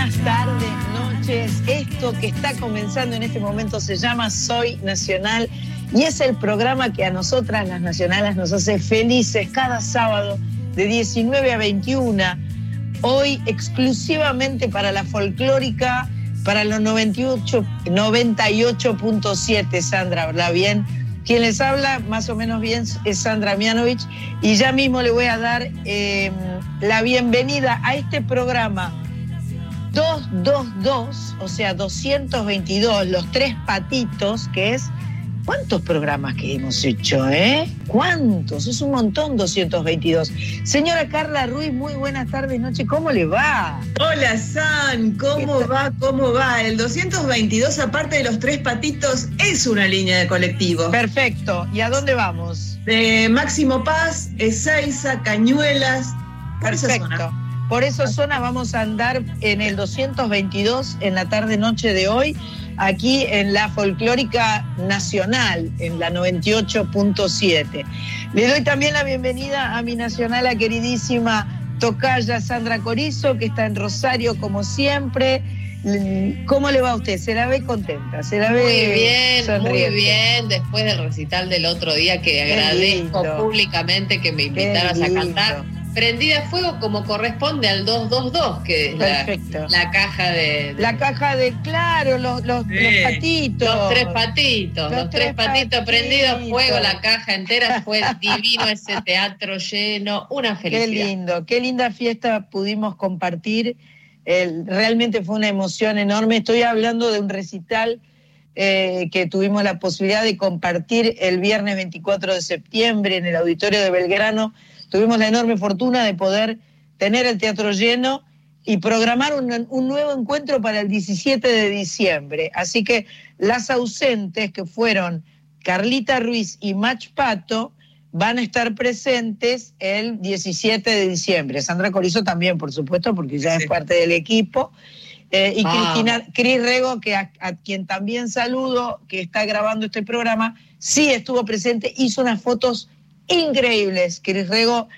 buenas tardes, noches. Esto que está comenzando en este momento se llama Soy Nacional y es el programa que a nosotras, las nacionales, nos hace felices cada sábado de 19 a 21. Hoy exclusivamente para la folclórica, para los 98.7, Sandra, ¿verdad bien? Quien les habla más o menos bien es Sandra Mianovich y ya mismo le voy a dar eh, la bienvenida a este programa 222, o sea, 222, los tres patitos, que es ¿Cuántos programas que hemos hecho, eh? ¿Cuántos? Es un montón, 222. Señora Carla Ruiz, muy buenas tardes, noche. ¿Cómo le va? Hola, San. ¿Cómo va? ¿Cómo va? El 222, aparte de los tres patitos, es una línea de colectivo. Perfecto. ¿Y a dónde vamos? De Máximo Paz, Ezeiza, Cañuelas. Perfecto. Por esa zona vamos a andar en el 222 en la tarde-noche de hoy aquí en la Folclórica Nacional, en la 98.7. Le doy también la bienvenida a mi nacional, a queridísima tocaya Sandra Corizo, que está en Rosario como siempre. ¿Cómo le va a usted? ¿Se la ve contenta? ¿Se la ve Muy bien, muy bien. Después del recital del otro día, que agradezco públicamente que me invitaras a cantar prendida a fuego como corresponde al 222, que es la, caja de, La caja de, claro, los, los, patitos. Los tres patitos, los, tres, patitos, prendidos a fuego, la caja entera, fue divino ese teatro lleno, una felicidad. Qué lindo, qué linda fiesta pudimos compartir, realmente fue una emoción enorme, estoy hablando de un recital eh, que tuvimos la posibilidad de compartir el viernes 24 de septiembre en el auditorio de Belgrano, tuvimos la enorme fortuna de poder tener el teatro lleno y programar un, nuevo encuentro para el 17 de diciembre. Así que las ausentes, que fueron Carlita Ruiz y Mach Pato, van a estar presentes el 17 de diciembre. Sandra Corizo también, por supuesto, porque ya es parte del equipo. Eh, y Cristina, Cris Rego, que a, quien también saludo, que está grabando este programa, sí estuvo presente, hizo unas fotos increíbles. Cris Rego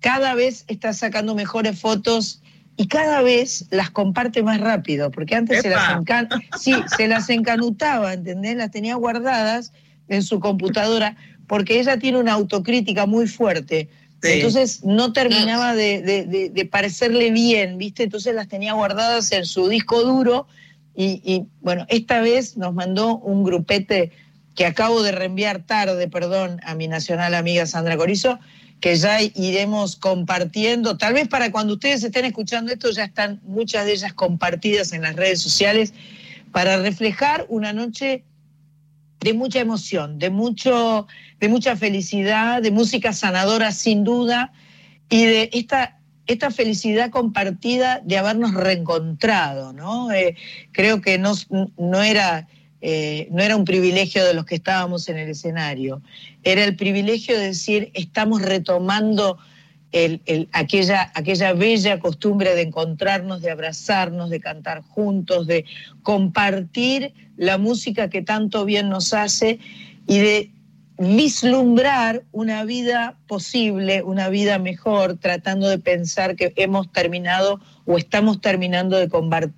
cada vez está sacando mejores fotos y cada vez las comparte más rápido, porque antes se las, sí, se las encanutaba, ¿entendés? Las tenía guardadas en su computadora, porque ella tiene una autocrítica muy fuerte. Entonces no terminaba de, de, parecerle bien, ¿viste? Entonces las tenía guardadas en su disco duro y, y bueno, esta vez nos mandó un grupete que acabo de reenviar tarde, perdón, a mi nacional amiga Sandra Corizo, que ya iremos compartiendo. Tal vez para cuando ustedes estén escuchando esto ya están muchas de ellas compartidas en las redes sociales para reflejar una noche de mucha emoción, de, mucho, de mucha felicidad, de música sanadora sin duda y de esta, esta felicidad compartida de habernos reencontrado. ¿no? Eh, creo que no, no era eh, no era un privilegio de los que estábamos en el escenario, era el privilegio de decir, estamos retomando aquella, aquella bella costumbre de encontrarnos, de abrazarnos, de cantar juntos, de compartir la música que tanto bien nos hace y de vislumbrar una vida posible, una vida mejor, tratando de pensar que hemos terminado o estamos terminando de combatir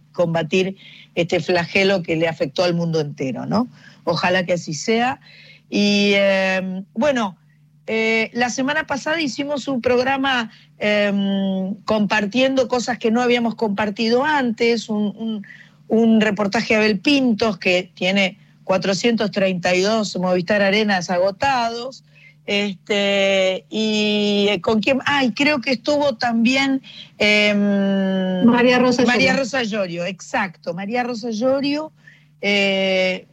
este flagelo que le afectó al mundo entero, ¿no? Ojalá que así sea. Y em, bueno, eh, la semana pasada hicimos un programa em, compartiendo cosas que no habíamos compartido antes, un, reportaje a Abel Pintos que tiene 432 Movistar Arenas agotados. Este, y eh, con quién, ay, creo que estuvo también em, María Rosa María Rosa Llorio, exacto, María Rosa Llorio, eh,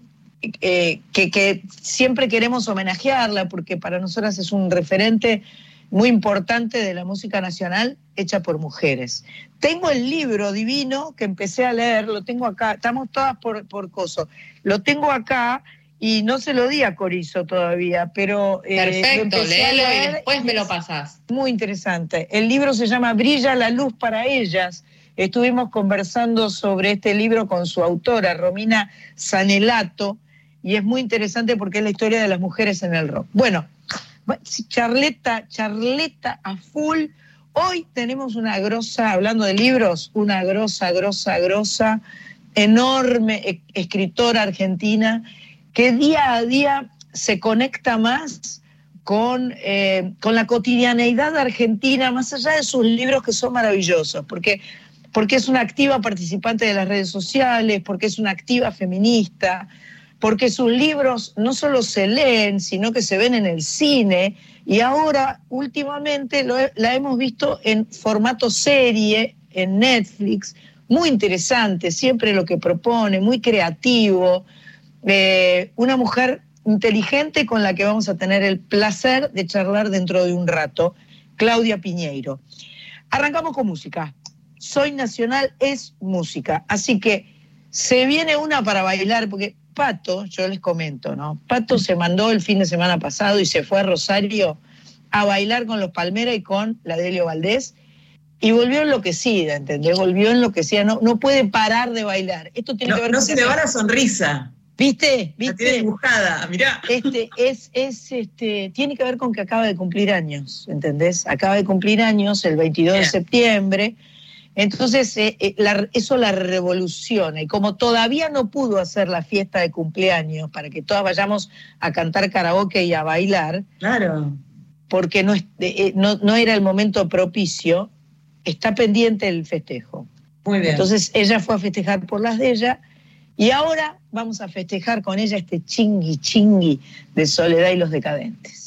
eh, que, que, siempre queremos homenajearla porque para nosotras es un referente muy importante de la música nacional hecha por mujeres. Tengo el libro divino que empecé a leer, lo tengo acá, estamos todas por, por coso, lo tengo acá y no se lo di a Corizo todavía, pero... Eh, Perfecto, léelo y después me lo pasás. Muy interesante. El libro se llama Brilla la luz para ellas. Estuvimos conversando sobre este libro con su autora, Romina Sanelato, y es muy interesante porque es la historia de las mujeres en el rock. Bueno, charleta, charleta a full. Hoy tenemos una grosa, hablando de libros, una grosa, grosa, grosa, enorme e-, escritora argentina que día a día se conecta más con, eh, con la cotidianeidad argentina, más allá de sus libros que son maravillosos, porque, porque es una activa participante de las redes sociales, porque es una activa feminista, porque sus libros no solo se leen, sino que se ven en el cine y ahora últimamente la hemos visto en formato serie, en Netflix, muy interesante, siempre lo que propone, muy creativo, eh, una mujer inteligente con la que vamos a tener el placer de charlar dentro de un rato, Claudia Piñeiro. Arrancamos con música. Soy Nacional es música, así que se viene una para bailar, porque Pato, yo les comento, ¿no? Pato se mandó el fin de semana pasado y se fue a Rosario a bailar con los Palmera y con la Delio Valdés y volvió enloquecida, ¿entendés? Volvió enloquecida, no, no puede parar de bailar. Esto tiene no, que ver no se le va la sonrisa. ¿Viste? ¿Viste? La tiene dibujada, mirá. Este, es, es, este, tiene que ver con que acaba de cumplir años, ¿entendés? Acaba de cumplir años el 22 de septiembre entonces, eh, eh, eso la revoluciona. Y como todavía no pudo hacer la fiesta de cumpleaños para que todas vayamos a cantar karaoke y a bailar, claro. porque no, eh, no, no era el momento propicio, está pendiente el festejo. Muy bien. Entonces, ella fue a festejar por las de ella. Y ahora vamos a festejar con ella este chingui chingui de Soledad y los Decadentes.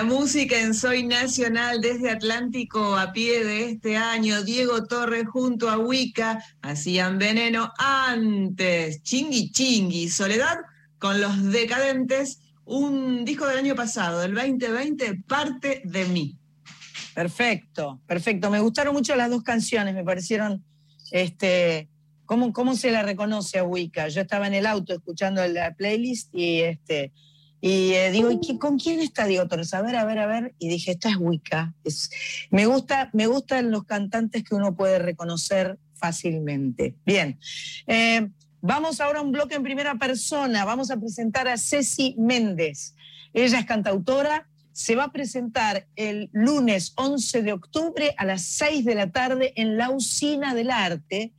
La música en Soy Nacional desde Atlántico a pie de este año. Diego Torres junto a Wicca hacían veneno antes. Chingui Chingui. Soledad con los decadentes. Un disco del año pasado, del 2020, parte de mí. Perfecto, perfecto. Me gustaron mucho las dos canciones, me parecieron, este, ¿cómo, cómo se la reconoce a Wicca? Yo estaba en el auto escuchando la playlist y este, y eh, digo, ¿y con quién está Diego Torres? A ver, a ver, a ver. Y dije, esta es Wicca. Es, me, gusta, me gustan los cantantes que uno puede reconocer fácilmente. Bien. Eh, vamos ahora a un bloque en primera persona. Vamos a presentar a Ceci Méndez. Ella es cantautora. Se va a presentar el lunes 11 de octubre a las 6 de la tarde en la Usina del Arte,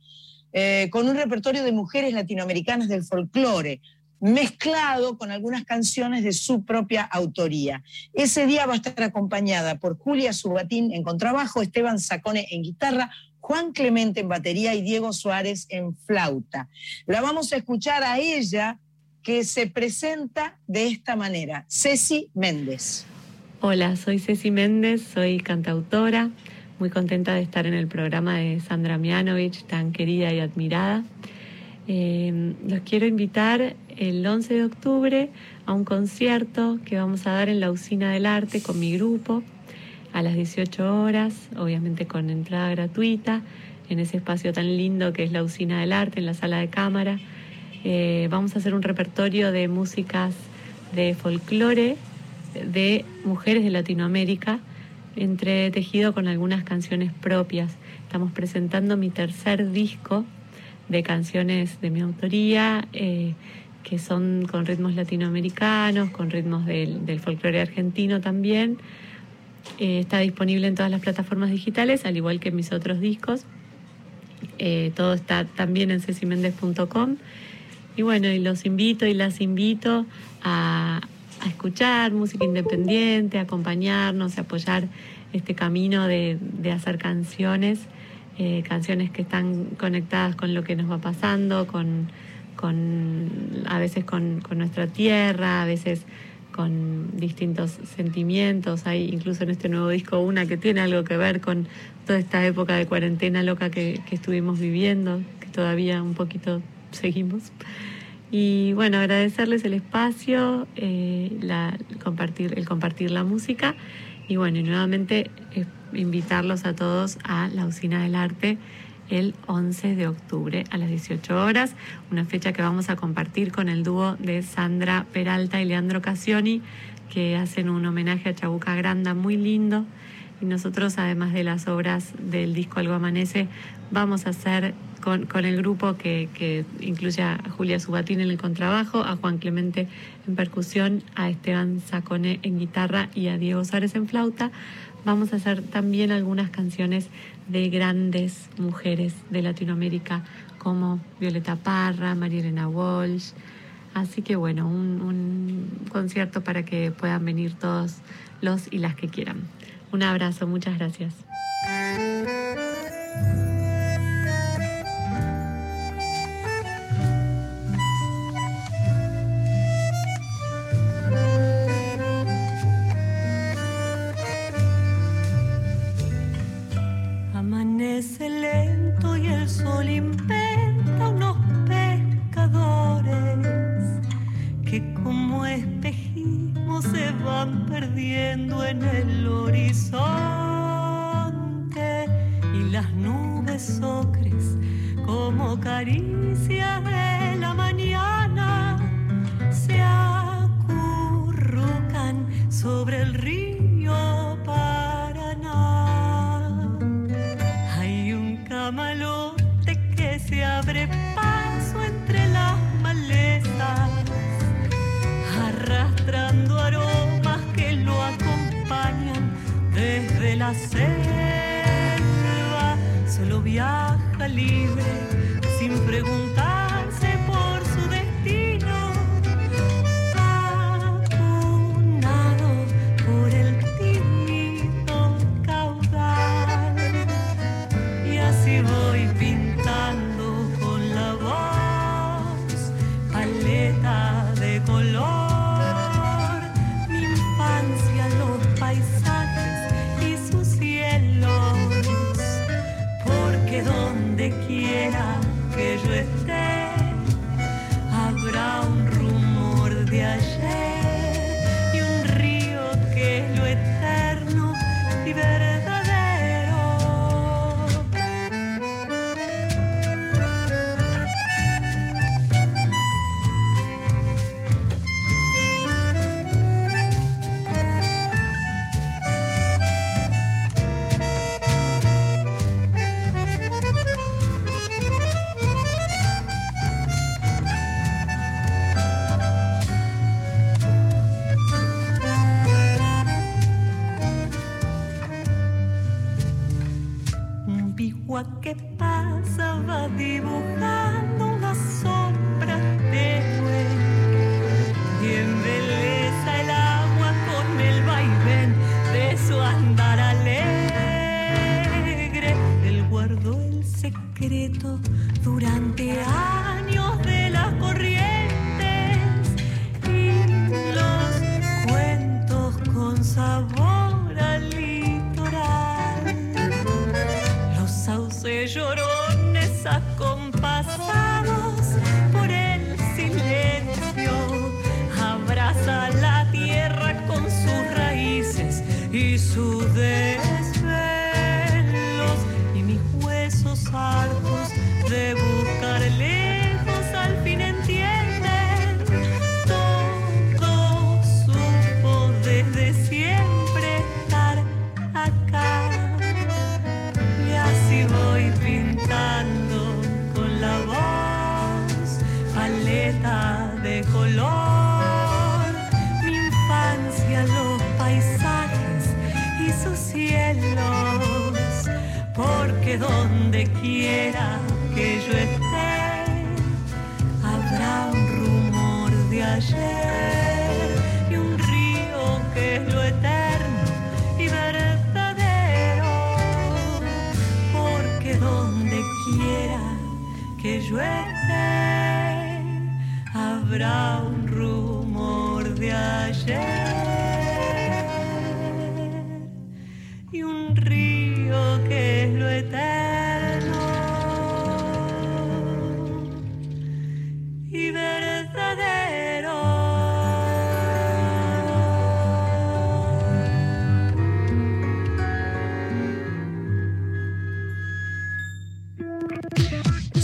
eh, con un repertorio de mujeres latinoamericanas del folclore mezclado con algunas canciones de su propia autoría. Ese día va a estar acompañada por Julia Subatín en contrabajo, Esteban Sacone en guitarra, Juan Clemente en batería y Diego Suárez en flauta. La vamos a escuchar a ella que se presenta de esta manera, Ceci Méndez. Hola, soy Ceci Méndez, soy cantautora, muy contenta de estar en el programa de Sandra Mianovich, tan querida y admirada. Eh, los quiero invitar el 11 de octubre a un concierto que vamos a dar en la Usina del Arte con mi grupo a las 18 horas, obviamente con entrada gratuita, en ese espacio tan lindo que es la Usina del Arte, en la sala de cámara. Eh, vamos a hacer un repertorio de músicas de folclore de mujeres de Latinoamérica, entretejido con algunas canciones propias. Estamos presentando mi tercer disco de canciones de mi autoría, eh, que son con ritmos latinoamericanos, con ritmos del, folclore argentino también. Eh, está disponible en todas las plataformas digitales, al igual que mis otros discos. Eh, todo está también en cecimendez.com. Y bueno, y los invito y las invito a, escuchar música independiente, a acompañarnos, a apoyar este camino de, hacer canciones, eh, canciones que están conectadas con lo que nos va pasando, con, a veces con, con nuestra tierra, a veces con distintos sentimientos. Hay incluso en este nuevo disco una que tiene algo que ver con toda esta época de cuarentena loca que, estuvimos viviendo, que todavía un poquito seguimos. Y bueno, agradecerles el espacio, eh, la, compartir, el compartir la música y bueno, y nuevamente eh, invitarlos a todos a la Usina del Arte el 11 de octubre a las 18 horas, una fecha que vamos a compartir con el dúo de Sandra Peralta y Leandro Cassioni, que hacen un homenaje a Chabuca Granda muy lindo. Y nosotros, además de las obras del disco Algo Amanece, vamos a hacer con, el grupo que, que, incluye a Julia Subatín en el contrabajo, a Juan Clemente en percusión, a Esteban Sacone en guitarra y a Diego Suárez en flauta. Vamos a hacer también algunas canciones de grandes mujeres de Latinoamérica como Violeta Parra, María Elena Walsh. Así que bueno, un, concierto para que puedan venir todos los y las que quieran. Un abrazo, muchas gracias. amanece lento y el sol inventa unos pescadores que como espejismo se van perdiendo en el horizonte. Y las nubes ocres como caricias de la mañana se acurrucan sobre el río quiera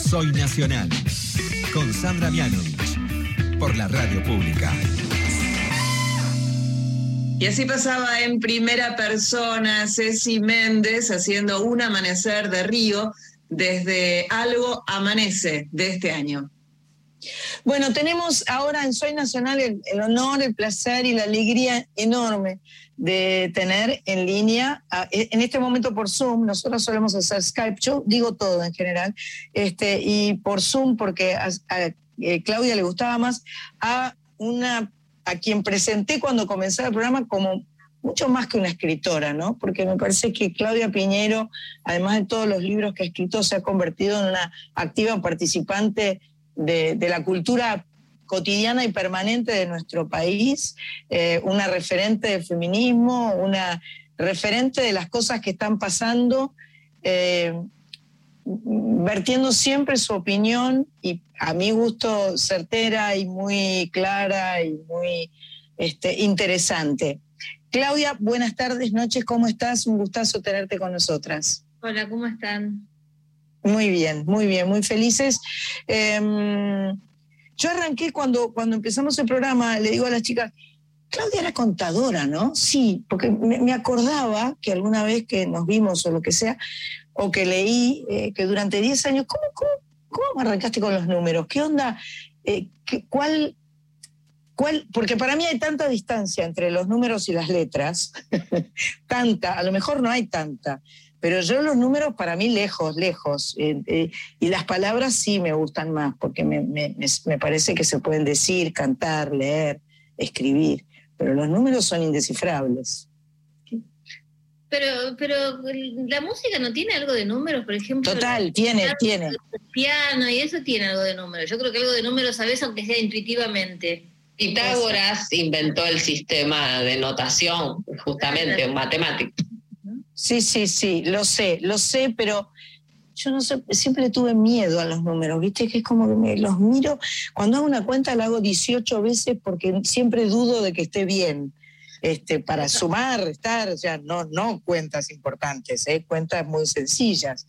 Soy Nacional con Sandra Mianovich por la radio pública. Y así pasaba en primera persona Ceci Méndez haciendo un amanecer de río desde Algo Amanece de este año. Bueno, tenemos ahora en Soy Nacional el, el, honor, el placer y la alegría enorme de tener en línea, a, en este momento por Zoom, nosotros solemos hacer Skype, yo digo todo en general, este, y por Zoom, porque a, a Claudia le gustaba más, a una a quien presenté cuando comencé el programa como mucho más que una escritora, ¿no? Porque me parece que Claudia Piñero, además de todos los libros que ha escrito, se ha convertido en una activa participante de, de la cultura cotidiana y permanente de nuestro país, eh, una referente de feminismo, una referente de las cosas que están pasando, eh, vertiendo siempre su opinión y a mi gusto certera y muy clara y muy este, interesante. Claudia, buenas tardes, noches, ¿cómo estás? Un gustazo tenerte con nosotras. Hola, ¿cómo están? Muy bien, muy bien, muy felices. Eh, yo arranqué cuando, cuando empezamos el programa, le digo a las chicas, Claudia era contadora, ¿no? Sí, porque me, acordaba que alguna vez que nos vimos o lo que sea, o que leí eh, que durante 10 años, ¿cómo, cómo, ¿cómo, arrancaste con los números? ¿Qué onda? Eh, qué, ¿Cuál ¿Cuál? Porque para mí hay tanta distancia entre los números y las letras, tanta, a lo mejor no hay tanta, pero yo los números para mí lejos, lejos, eh, eh, y las palabras sí me gustan más, porque me, me, me, parece que se pueden decir, cantar, leer, escribir, pero los números son indescifrables. Pero, pero la música no tiene algo de números, por ejemplo. Total, tiene, piano, tiene. El piano y eso tiene algo de números. Yo creo que algo de números sabes, aunque sea intuitivamente. Pitágoras inventó el sistema de notación, justamente, un matemático. Sí, sí, sí, lo sé, lo sé, pero yo no sé, siempre tuve miedo a los números, ¿viste? Que es como que me los miro, cuando hago una cuenta la hago 18 veces porque siempre dudo de que esté bien. Este, para sumar, restar, o sea, no, no cuentas importantes, ¿eh? cuentas muy sencillas.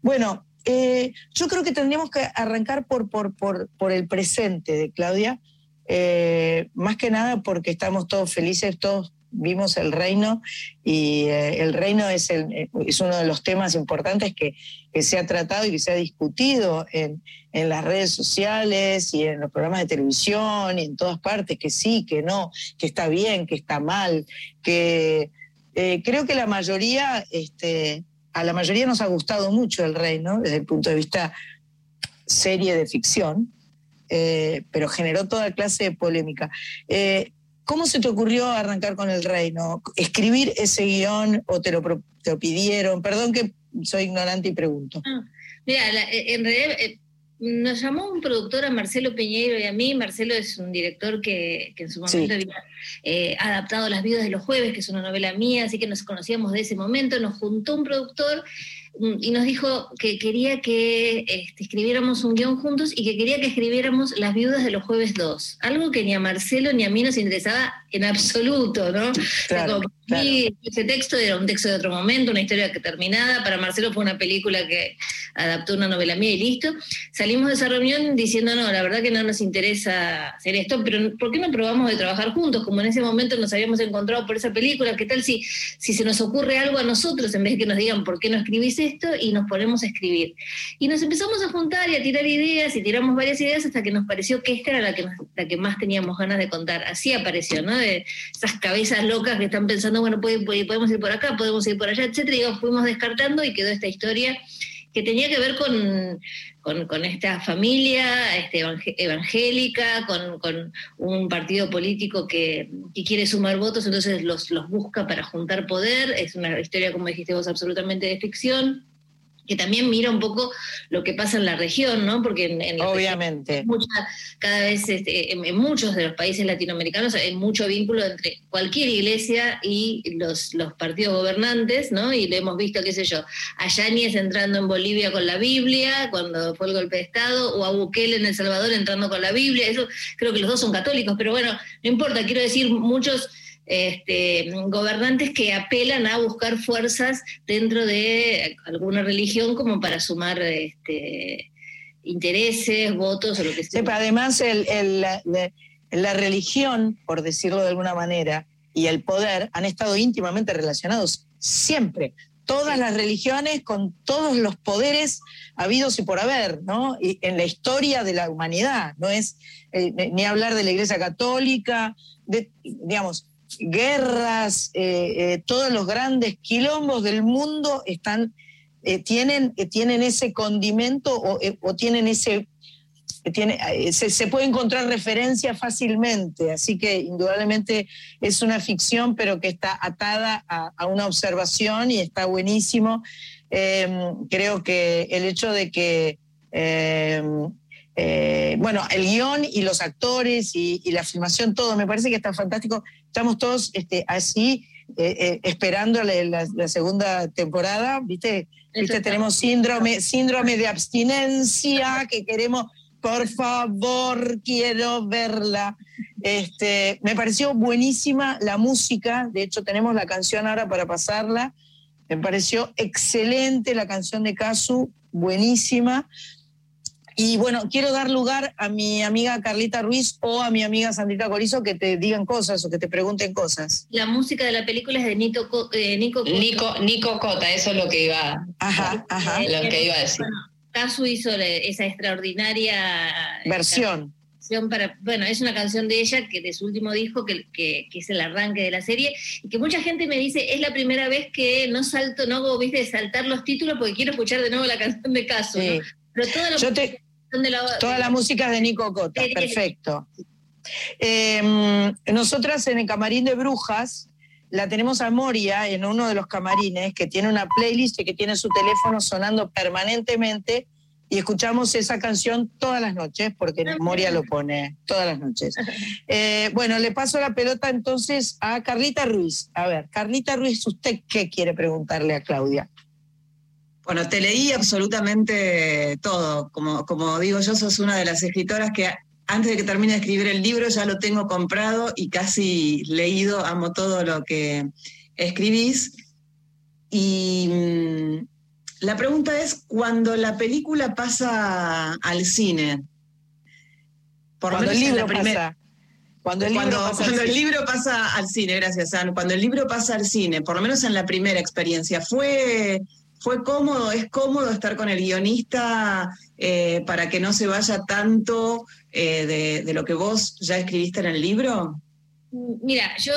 Bueno, eh, yo creo que tendríamos que arrancar por, por, por, por el presente de Claudia, eh, más que nada porque estamos todos felices, todos vimos el reino y eh, el reino es, el, es, uno de los temas importantes que, que, se ha tratado y que se ha discutido en, en, las redes sociales y en los programas de televisión y en todas partes, que sí, que no, que está bien, que está mal, que eh, creo que la mayoría, este, a la mayoría nos ha gustado mucho el reino desde el punto de vista serie de ficción, eh, pero generó toda clase de polémica. Eh, ¿Cómo se te ocurrió arrancar con el reino? ¿Escribir ese guion o te lo, te lo pidieron? Perdón que soy ignorante y pregunto. Ah, mira, la, en realidad eh, nos llamó un productor a Marcelo Peñeiro y a mí. Marcelo es un director que, que en su momento sí. había eh, adaptado Las vidas de los jueves, que es una novela mía, así que nos conocíamos de ese momento. Nos juntó un productor y nos dijo que quería que este, escribiéramos un guion juntos y que quería que escribiéramos Las viudas de los jueves 2, algo que ni a Marcelo ni a mí nos interesaba en absoluto, ¿no? Claro, claro. Ese texto era un texto de otro momento, una historia que terminada, para Marcelo fue una película que adaptó una novela mía y listo. Salimos de esa reunión diciendo, no, la verdad que no nos interesa hacer esto, pero ¿por qué no probamos de trabajar juntos? Como en ese momento nos habíamos encontrado por esa película, ¿qué tal si, si se nos ocurre algo a nosotros en vez de que nos digan por qué no escribís esto? Y nos ponemos a escribir. Y nos empezamos a juntar y a tirar ideas y tiramos varias ideas hasta que nos pareció que esta era la que, la que más teníamos ganas de contar. Así apareció, ¿no? De esas cabezas locas que están pensando, bueno, podemos ir por acá, podemos ir por allá, etcétera. Y fuimos descartando y quedó esta historia que tenía que ver con, con, esta familia este, evangélica, con, un partido político que, que, quiere sumar votos, entonces los, los busca para juntar poder. Es una historia, como dijiste vos, absolutamente de ficción que también mira un poco lo que pasa en la región, ¿no? Porque en, Obviamente. cada vez este, en, muchos de los países latinoamericanos hay mucho vínculo entre cualquier iglesia y los, los partidos gobernantes, ¿no? Y lo hemos visto, qué sé yo, a Yáñez entrando en Bolivia con la Biblia cuando fue el golpe de Estado, o a Bukele en El Salvador entrando con la Biblia, eso creo que los dos son católicos, pero bueno, no importa, quiero decir, muchos este, gobernantes que apelan a buscar fuerzas dentro de alguna religión como para sumar este, intereses, votos o lo que sea. además, la, religión, por decirlo de alguna manera, y el poder han estado íntimamente relacionados siempre. Todas las religiones con todos los poderes habidos y por haber, ¿no? Y en la historia de la humanidad, no es eh, ni hablar de la Iglesia Católica, de, digamos, guerras, eh, eh, todos los grandes quilombos del mundo están, eh, tienen, tienen ese condimento o, tienen ese... Se, puede encontrar referencia fácilmente, así que indudablemente es una ficción, pero que está atada a, una observación y está buenísimo. creo que el hecho de que bueno, el guion y los actores y, y, la filmación, todo, me parece que está fantástico estamos todos este, así eh, eh, esperando la, segunda temporada, ¿viste? ¿Viste? Tenemos síndrome, síndrome de abstinencia que queremos, por favor, quiero verla. Este, me pareció buenísima la música, de hecho tenemos la canción ahora para pasarla. Me pareció excelente la canción de Casu, buenísima. Y bueno, quiero dar lugar a mi amiga Carlita Ruiz o a mi amiga Sandrita Corizo que te digan cosas o que te pregunten cosas. La música de la película es de Nico, eh, Nico, Nico, Nico Cota, eso es lo que iba, ajá, ajá. Lo que iba a decir. Bueno, Casu hizo esa extraordinaria versión. para, bueno, es una canción de ella que de su último disco, que, que, es el arranque de la serie, y que mucha gente me dice, es la primera vez que no salto, no hago, viste, saltar los títulos porque quiero escuchar de nuevo la canción de Casu. Pero todo lo Yo te, Toda la música es de Nico Cota, perfecto. Em, nosotras en el camarín de Brujas la tenemos a Moria en uno de los camarines que tiene una playlist y que tiene su teléfono sonando permanentemente y escuchamos esa canción todas las noches porque ah, Moria lo pone todas las noches. Eh, bueno, le paso la pelota entonces a Carlita Ruiz. A ver, Carlita Ruiz, ¿usted qué quiere preguntarle a Claudia? Bueno, te leí absolutamente todo. Como, como digo yo, sos una de las escritoras que antes de que termine de escribir el libro ya lo tengo comprado y casi leído, amo todo lo que escribís. Y mm, la pregunta es, cuando la película pasa al cine, por cuando el libro pasa. Cuando, el, libro pasa cuando el libro pasa al cine, gracias, Ana. Cuando el libro pasa al cine, por lo menos en la primera experiencia, ¿fue fue cómodo, es cómodo estar con el guionista eh, para que no se vaya tanto eh, de, lo que vos ya escribiste en el libro? Mira, yo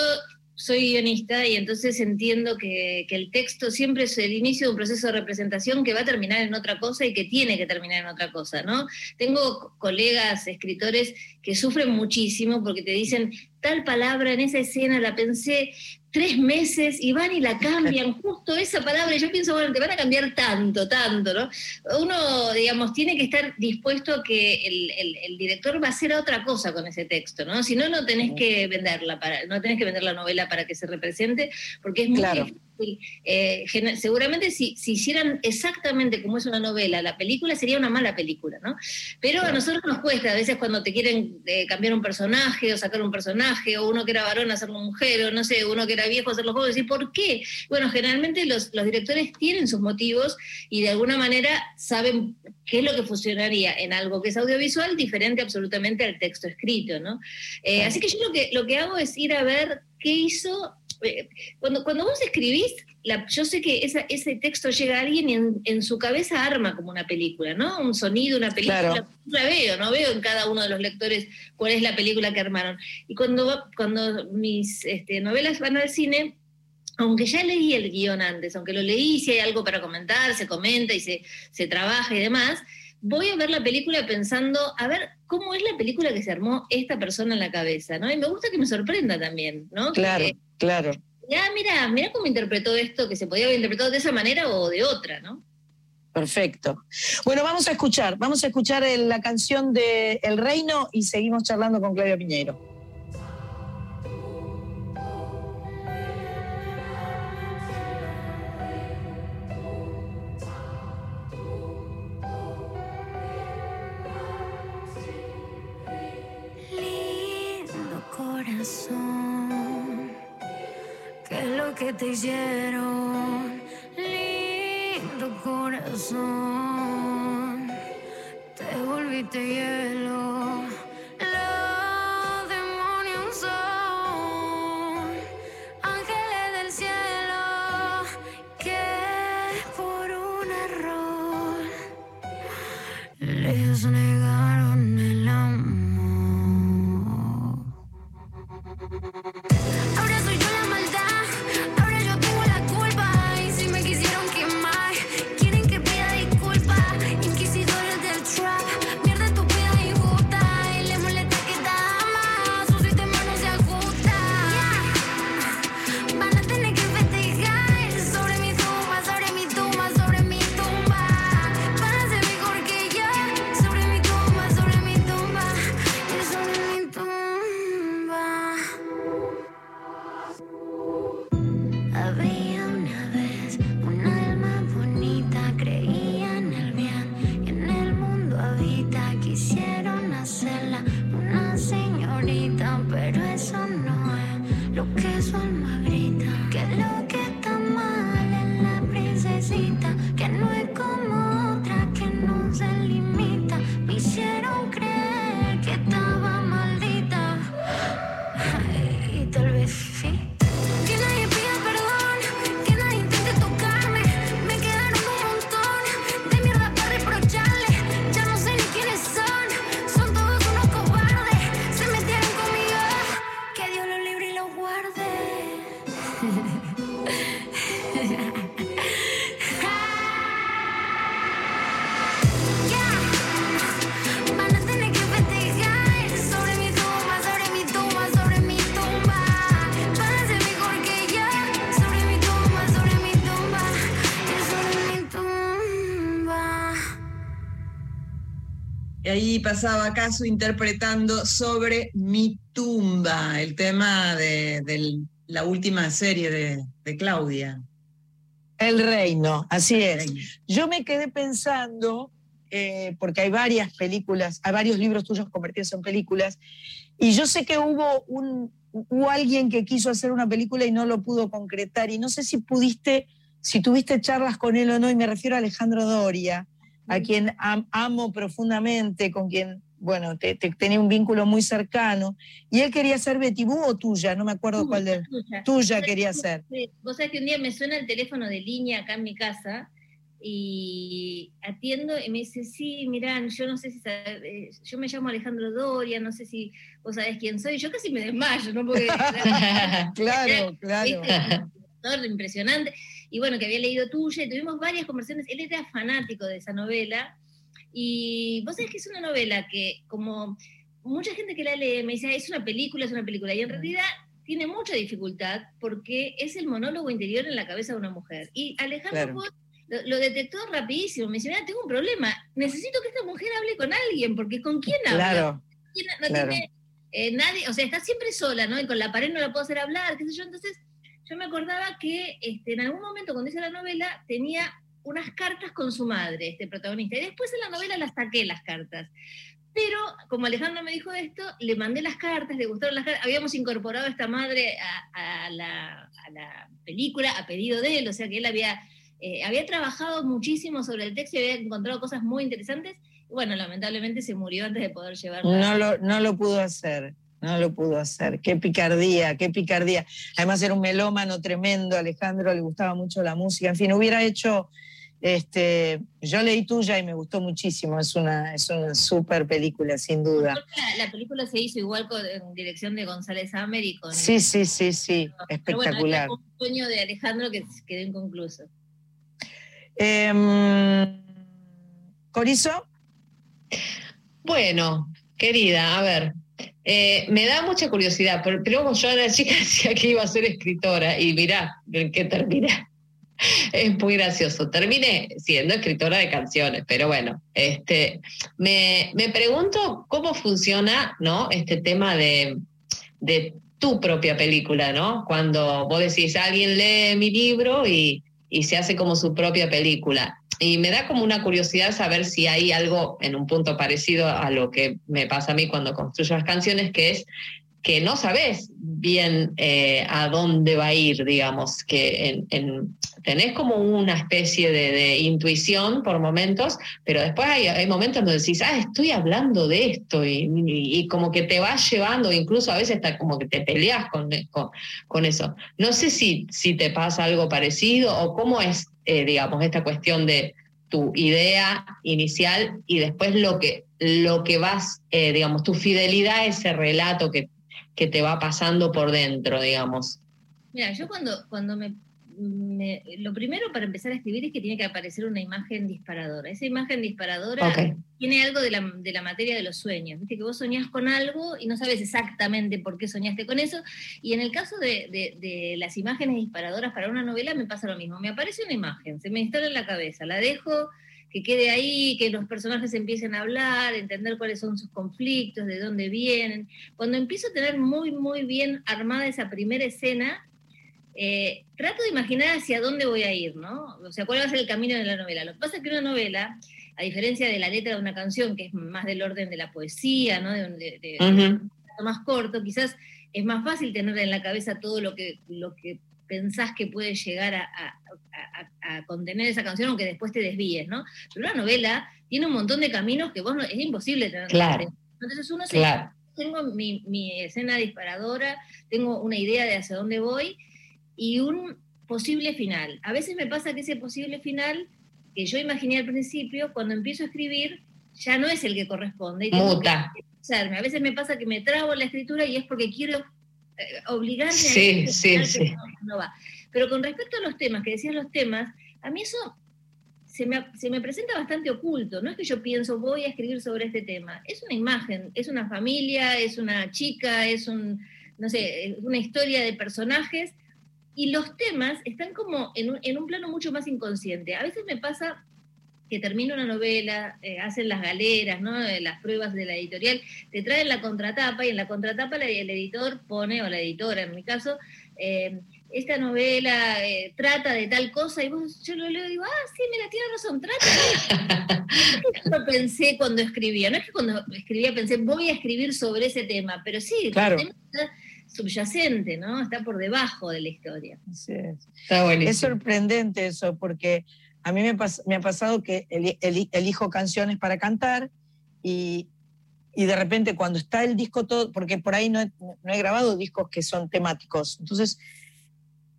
soy guionista y entonces entiendo que, que, el texto siempre es el inicio de un proceso de representación que va a terminar en otra cosa y que tiene que terminar en otra cosa, ¿no? Tengo colegas escritores que sufren muchísimo porque te dicen, tal palabra en esa escena la pensé tres meses y van y la cambian justo esa palabra y yo pienso, bueno, te van a cambiar tanto, tanto, ¿no? Uno, digamos, tiene que estar dispuesto a que el, director va a hacer otra cosa con ese texto, ¿no? Si no, no tenés que venderla, para, no tenés que vender la novela para que se represente, porque es muy difícil eh, seguramente si, si, hicieran exactamente como es una novela, la película sería una mala película, ¿no? Pero a nosotros nos cuesta, a veces cuando te quieren eh, cambiar un personaje o sacar un personaje, o uno que era varón hacerlo mujer, o no sé, uno que era viejo hacerlo joven, decir, ¿por qué? Bueno, generalmente los, los directores tienen sus motivos y de alguna manera saben qué es lo que funcionaría en algo que es audiovisual diferente absolutamente al texto escrito, ¿no? Eh, así que yo lo que, lo que hago es ir a ver qué hizo cuando, cuando vos escribís, yo sé que ese texto llega a alguien y en, su cabeza arma como una película, ¿no? Un sonido, una película. La veo, no veo en cada uno de los lectores cuál es la película que armaron. Y cuando, cuando mis este, novelas van al cine, aunque ya leí el guion antes, aunque lo leí, si hay algo para comentar, se comenta y se, se trabaja y demás, voy a ver la película pensando, a ver, ¿cómo es la película que se armó esta persona en la cabeza? ¿no? Y me gusta que me sorprenda también, ¿no? Claro, claro. Ya, mira, mira cómo interpretó esto, que se podía haber interpretado de esa manera o de otra, ¿no? Perfecto. Bueno, vamos a escuchar, vamos a escuchar la canción de El Reino y seguimos charlando con Claudia Piñeiro. Que te hicieron, lindo corazón, te volviste hielo. Ahí pasaba acaso interpretando sobre mi tumba, el tema de, la última serie de, Claudia. El reino, así es. Yo me quedé pensando, eh, porque hay varias películas, hay varios libros tuyos convertidos en películas, y yo sé que hubo, un, hubo alguien que quiso hacer una película y no lo pudo concretar, y no sé si pudiste, si tuviste charlas con él o no, y me refiero a Alejandro Doria, a quien amo profundamente, con quien, bueno, te, tenía un vínculo muy cercano, y él quería ser Betty o tuya, no me acuerdo cuál de tuya. tuya quería ser. Vos sabés que un día me suena el teléfono de línea acá en mi casa, y atiendo y me dice, sí, mirá, yo no sé si, eh, yo me llamo Alejandro Doria, no sé si vos sabés quién soy, yo casi me desmayo, ¿no? Porque, claro, claro. Impresionante y bueno, que había leído tuya, y tuvimos varias conversaciones, él era fanático de esa novela, y vos sabés que es una novela que como mucha gente que la lee me dice, es una película, es una película, y en realidad tiene mucha dificultad porque es el monólogo interior en la cabeza de una mujer. Y Alejandro lo, detectó rapidísimo, me dice, mira, tengo un problema, necesito que esta mujer hable con alguien, porque ¿con quién habla? Claro. No tiene eh, nadie, o sea, está siempre sola, ¿no? Y con la pared no la puedo hacer hablar, qué sé yo, entonces yo me acordaba que este, en algún momento cuando hice la novela tenía unas cartas con su madre, este protagonista, y después en la novela las saqué las cartas. Pero como Alejandro me dijo esto, le mandé las cartas, le gustaron las cartas, habíamos incorporado a esta madre a, la, película a pedido de él, o sea que él había, eh, había trabajado muchísimo sobre el texto y había encontrado cosas muy interesantes. Bueno, lamentablemente se murió antes de poder llevarlo. No lo, no lo pudo hacer. No lo pudo hacer. Qué picardía, qué picardía. Además era un melómano tremendo, Alejandro le gustaba mucho la música. En fin, hubiera hecho, este, yo leí tuya y me gustó muchísimo. Es una, es una super película, sin duda. La, película se hizo igual con en dirección de González Amer y con. Sí, sí, sí, sí, espectacular. un sueño de Alejandro que quedó inconcluso. Eh, ¿Corizo? Bueno, querida, a ver, eh, me da mucha curiosidad, pero, yo era chica decía que iba a ser escritora y mirá en qué terminé. Es muy gracioso. Terminé siendo escritora de canciones, pero bueno, este, me, me pregunto cómo funciona ¿no? este tema de, de tu propia película, ¿no? Cuando vos decís, alguien lee mi libro y, y se hace como su propia película. Y me da como una curiosidad saber si hay algo en un punto parecido a lo que me pasa a mí cuando construyo las canciones, que es que no sabes bien eh, a dónde va a ir, digamos, que en, tenés como una especie de, intuición por momentos, pero después hay, momentos donde decís, ah, estoy hablando de esto, y, como que te vas llevando, incluso a veces está como que te peleas con, con, eso. No sé si, si te pasa algo parecido o cómo es, eh, digamos, esta cuestión de tu idea inicial y después lo que, lo que vas, eh, digamos, tu fidelidad a ese relato que que te va pasando por dentro, digamos? Mira, yo cuando, cuando me, Lo primero para empezar a escribir es que tiene que aparecer una imagen disparadora. Esa imagen disparadora tiene algo de la, de la, materia de los sueños. Viste que vos soñás con algo y no sabes exactamente por qué soñaste con eso. Y en el caso de, de, de las imágenes disparadoras para una novela me pasa lo mismo. Me aparece una imagen, se me instala en la cabeza, la dejo que quede ahí, que los personajes empiecen a hablar, entender cuáles son sus conflictos, de dónde vienen. Cuando empiezo a tener muy, muy bien armada esa primera escena, eh, trato de imaginar hacia dónde voy a ir, ¿no? O sea, cuál va a ser el camino de la novela. Lo que pasa es que una novela, a diferencia de la letra de una canción, que es más del orden de la poesía, ¿no? De, más corto, quizás es más fácil tener en la cabeza todo lo que, lo que pensás que puede llegar a, contener esa canción, aunque después te desvíes, ¿no? Pero una novela tiene un montón de caminos que vos no, es imposible tener. Claro. Entonces uno se, tengo mi, escena disparadora, tengo una idea de hacia dónde voy y un posible final. A veces me pasa que ese posible final que yo imaginé al principio, cuando empiezo a escribir, ya no es el que corresponde. Y Muta. a veces me pasa que me trago en la escritura y es porque quiero obligarme sí, a sí, sí. No, va. Pero con respecto a los temas, que decías los temas, a mí eso se me, se me, presenta bastante oculto. No es que yo pienso, voy a escribir sobre este tema. Es una imagen, es una familia, es una chica, es un, no sé, una historia de personajes. Y los temas están como en un, en un plano mucho más inconsciente. A veces me pasa que termina una novela, eh, hacen las galeras, ¿no? Eh, las pruebas de la editorial, te traen la contratapa y en la contratapa el editor pone, o la editora en mi caso, eh, esta novela trata de tal cosa y vos, yo lo leo y digo, ah, sí, mira, tiene razón, trata. yo lo pensé cuando escribía, no es que cuando escribía pensé, voy a escribir sobre ese tema, pero sí, claro. el tema está subyacente, ¿no? Está por debajo de la historia. Sí. Está Es sorprendente eso, porque a mí me, ha pasado que elijo canciones para cantar y, de repente cuando está el disco todo, porque por ahí no he, grabado discos que son temáticos, entonces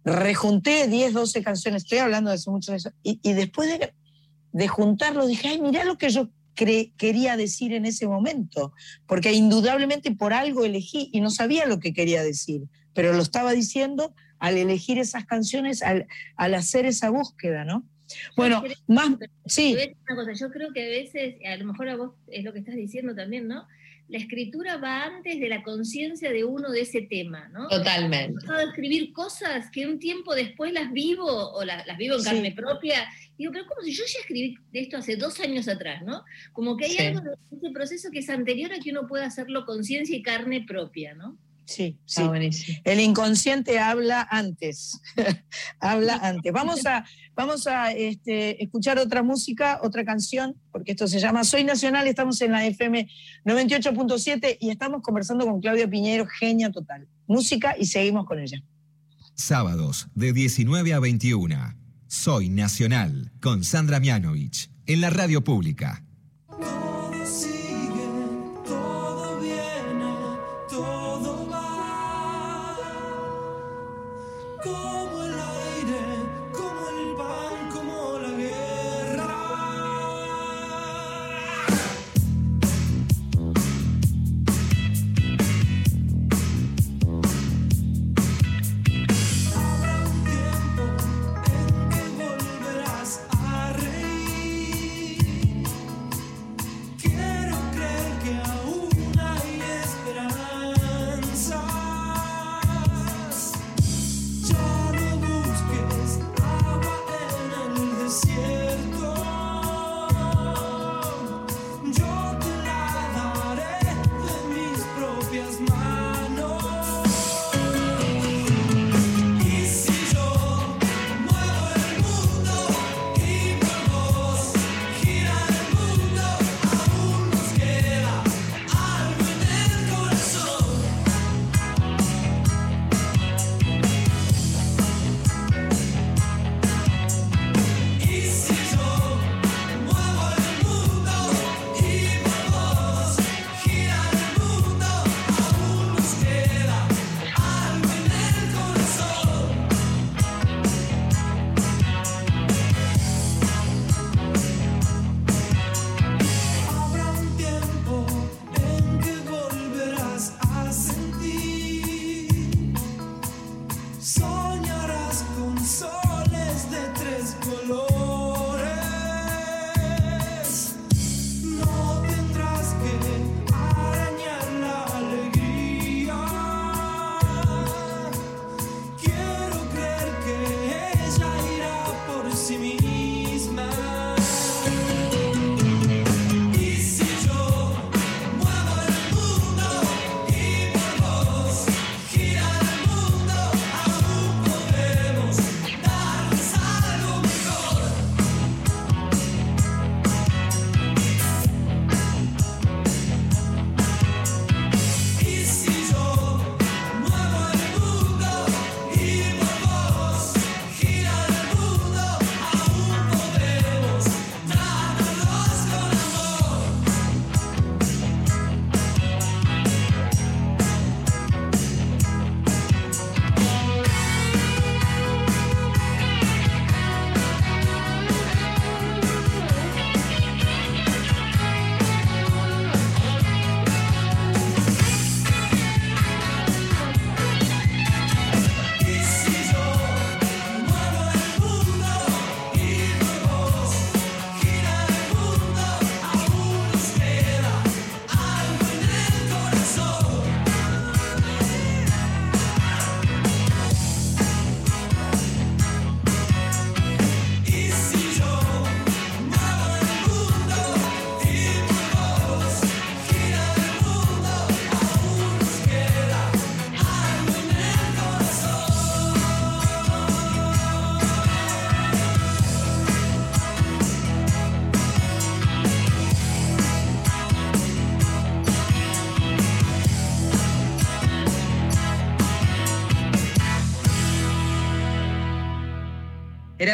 rejunté 10, 12 canciones, estoy hablando de hace muchos años, y, después de, de, juntarlo dije, ay, mirá lo que yo quería decir en ese momento, porque indudablemente por algo elegí y no sabía lo que quería decir, pero lo estaba diciendo al elegir esas canciones, al, al hacer esa búsqueda, ¿no? Bueno, más, sí. yo creo que a veces, a lo mejor a vos es lo que estás diciendo también, ¿no? La escritura va antes de la conciencia de uno de ese tema, ¿no? Totalmente. Puedo escribir cosas que un tiempo después las vivo, o las, vivo en carne propia, digo, pero como si yo ya escribí de esto hace dos años atrás, ¿no? Como que hay algo de ese proceso que es anterior a que uno pueda hacerlo conciencia y carne propia, ¿no? Sí, sí. El inconsciente habla antes. habla antes. Vamos a, vamos a este, escuchar otra música, otra canción, porque esto se llama Soy Nacional, estamos en la FM 98.7 y estamos conversando con Claudia Piñero, genia total. Música y seguimos con ella. Sábados de 19 a 21. Soy Nacional con Sandra Mianovich en la radio pública.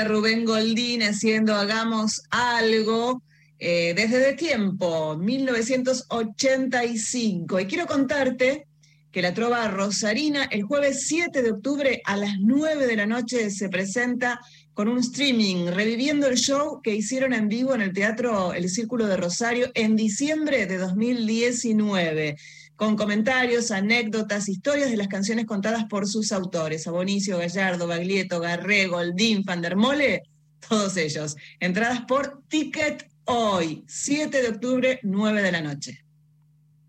Rubén Goldín haciendo Hagamos algo eh, desde de tiempo, 1985. Y quiero contarte que la Trova Rosarina el jueves 7 de octubre a las 9 de la noche se presenta con un streaming, reviviendo el show que hicieron en vivo en el Teatro El Círculo de Rosario en diciembre de 2019 con comentarios, anécdotas, historias de las canciones contadas por sus autores, Abonicio, Gallardo, Baglietto, Garré, Goldín, Fandermole, todos ellos. Entradas por Ticket hoy, 7 de octubre, 9 de la noche.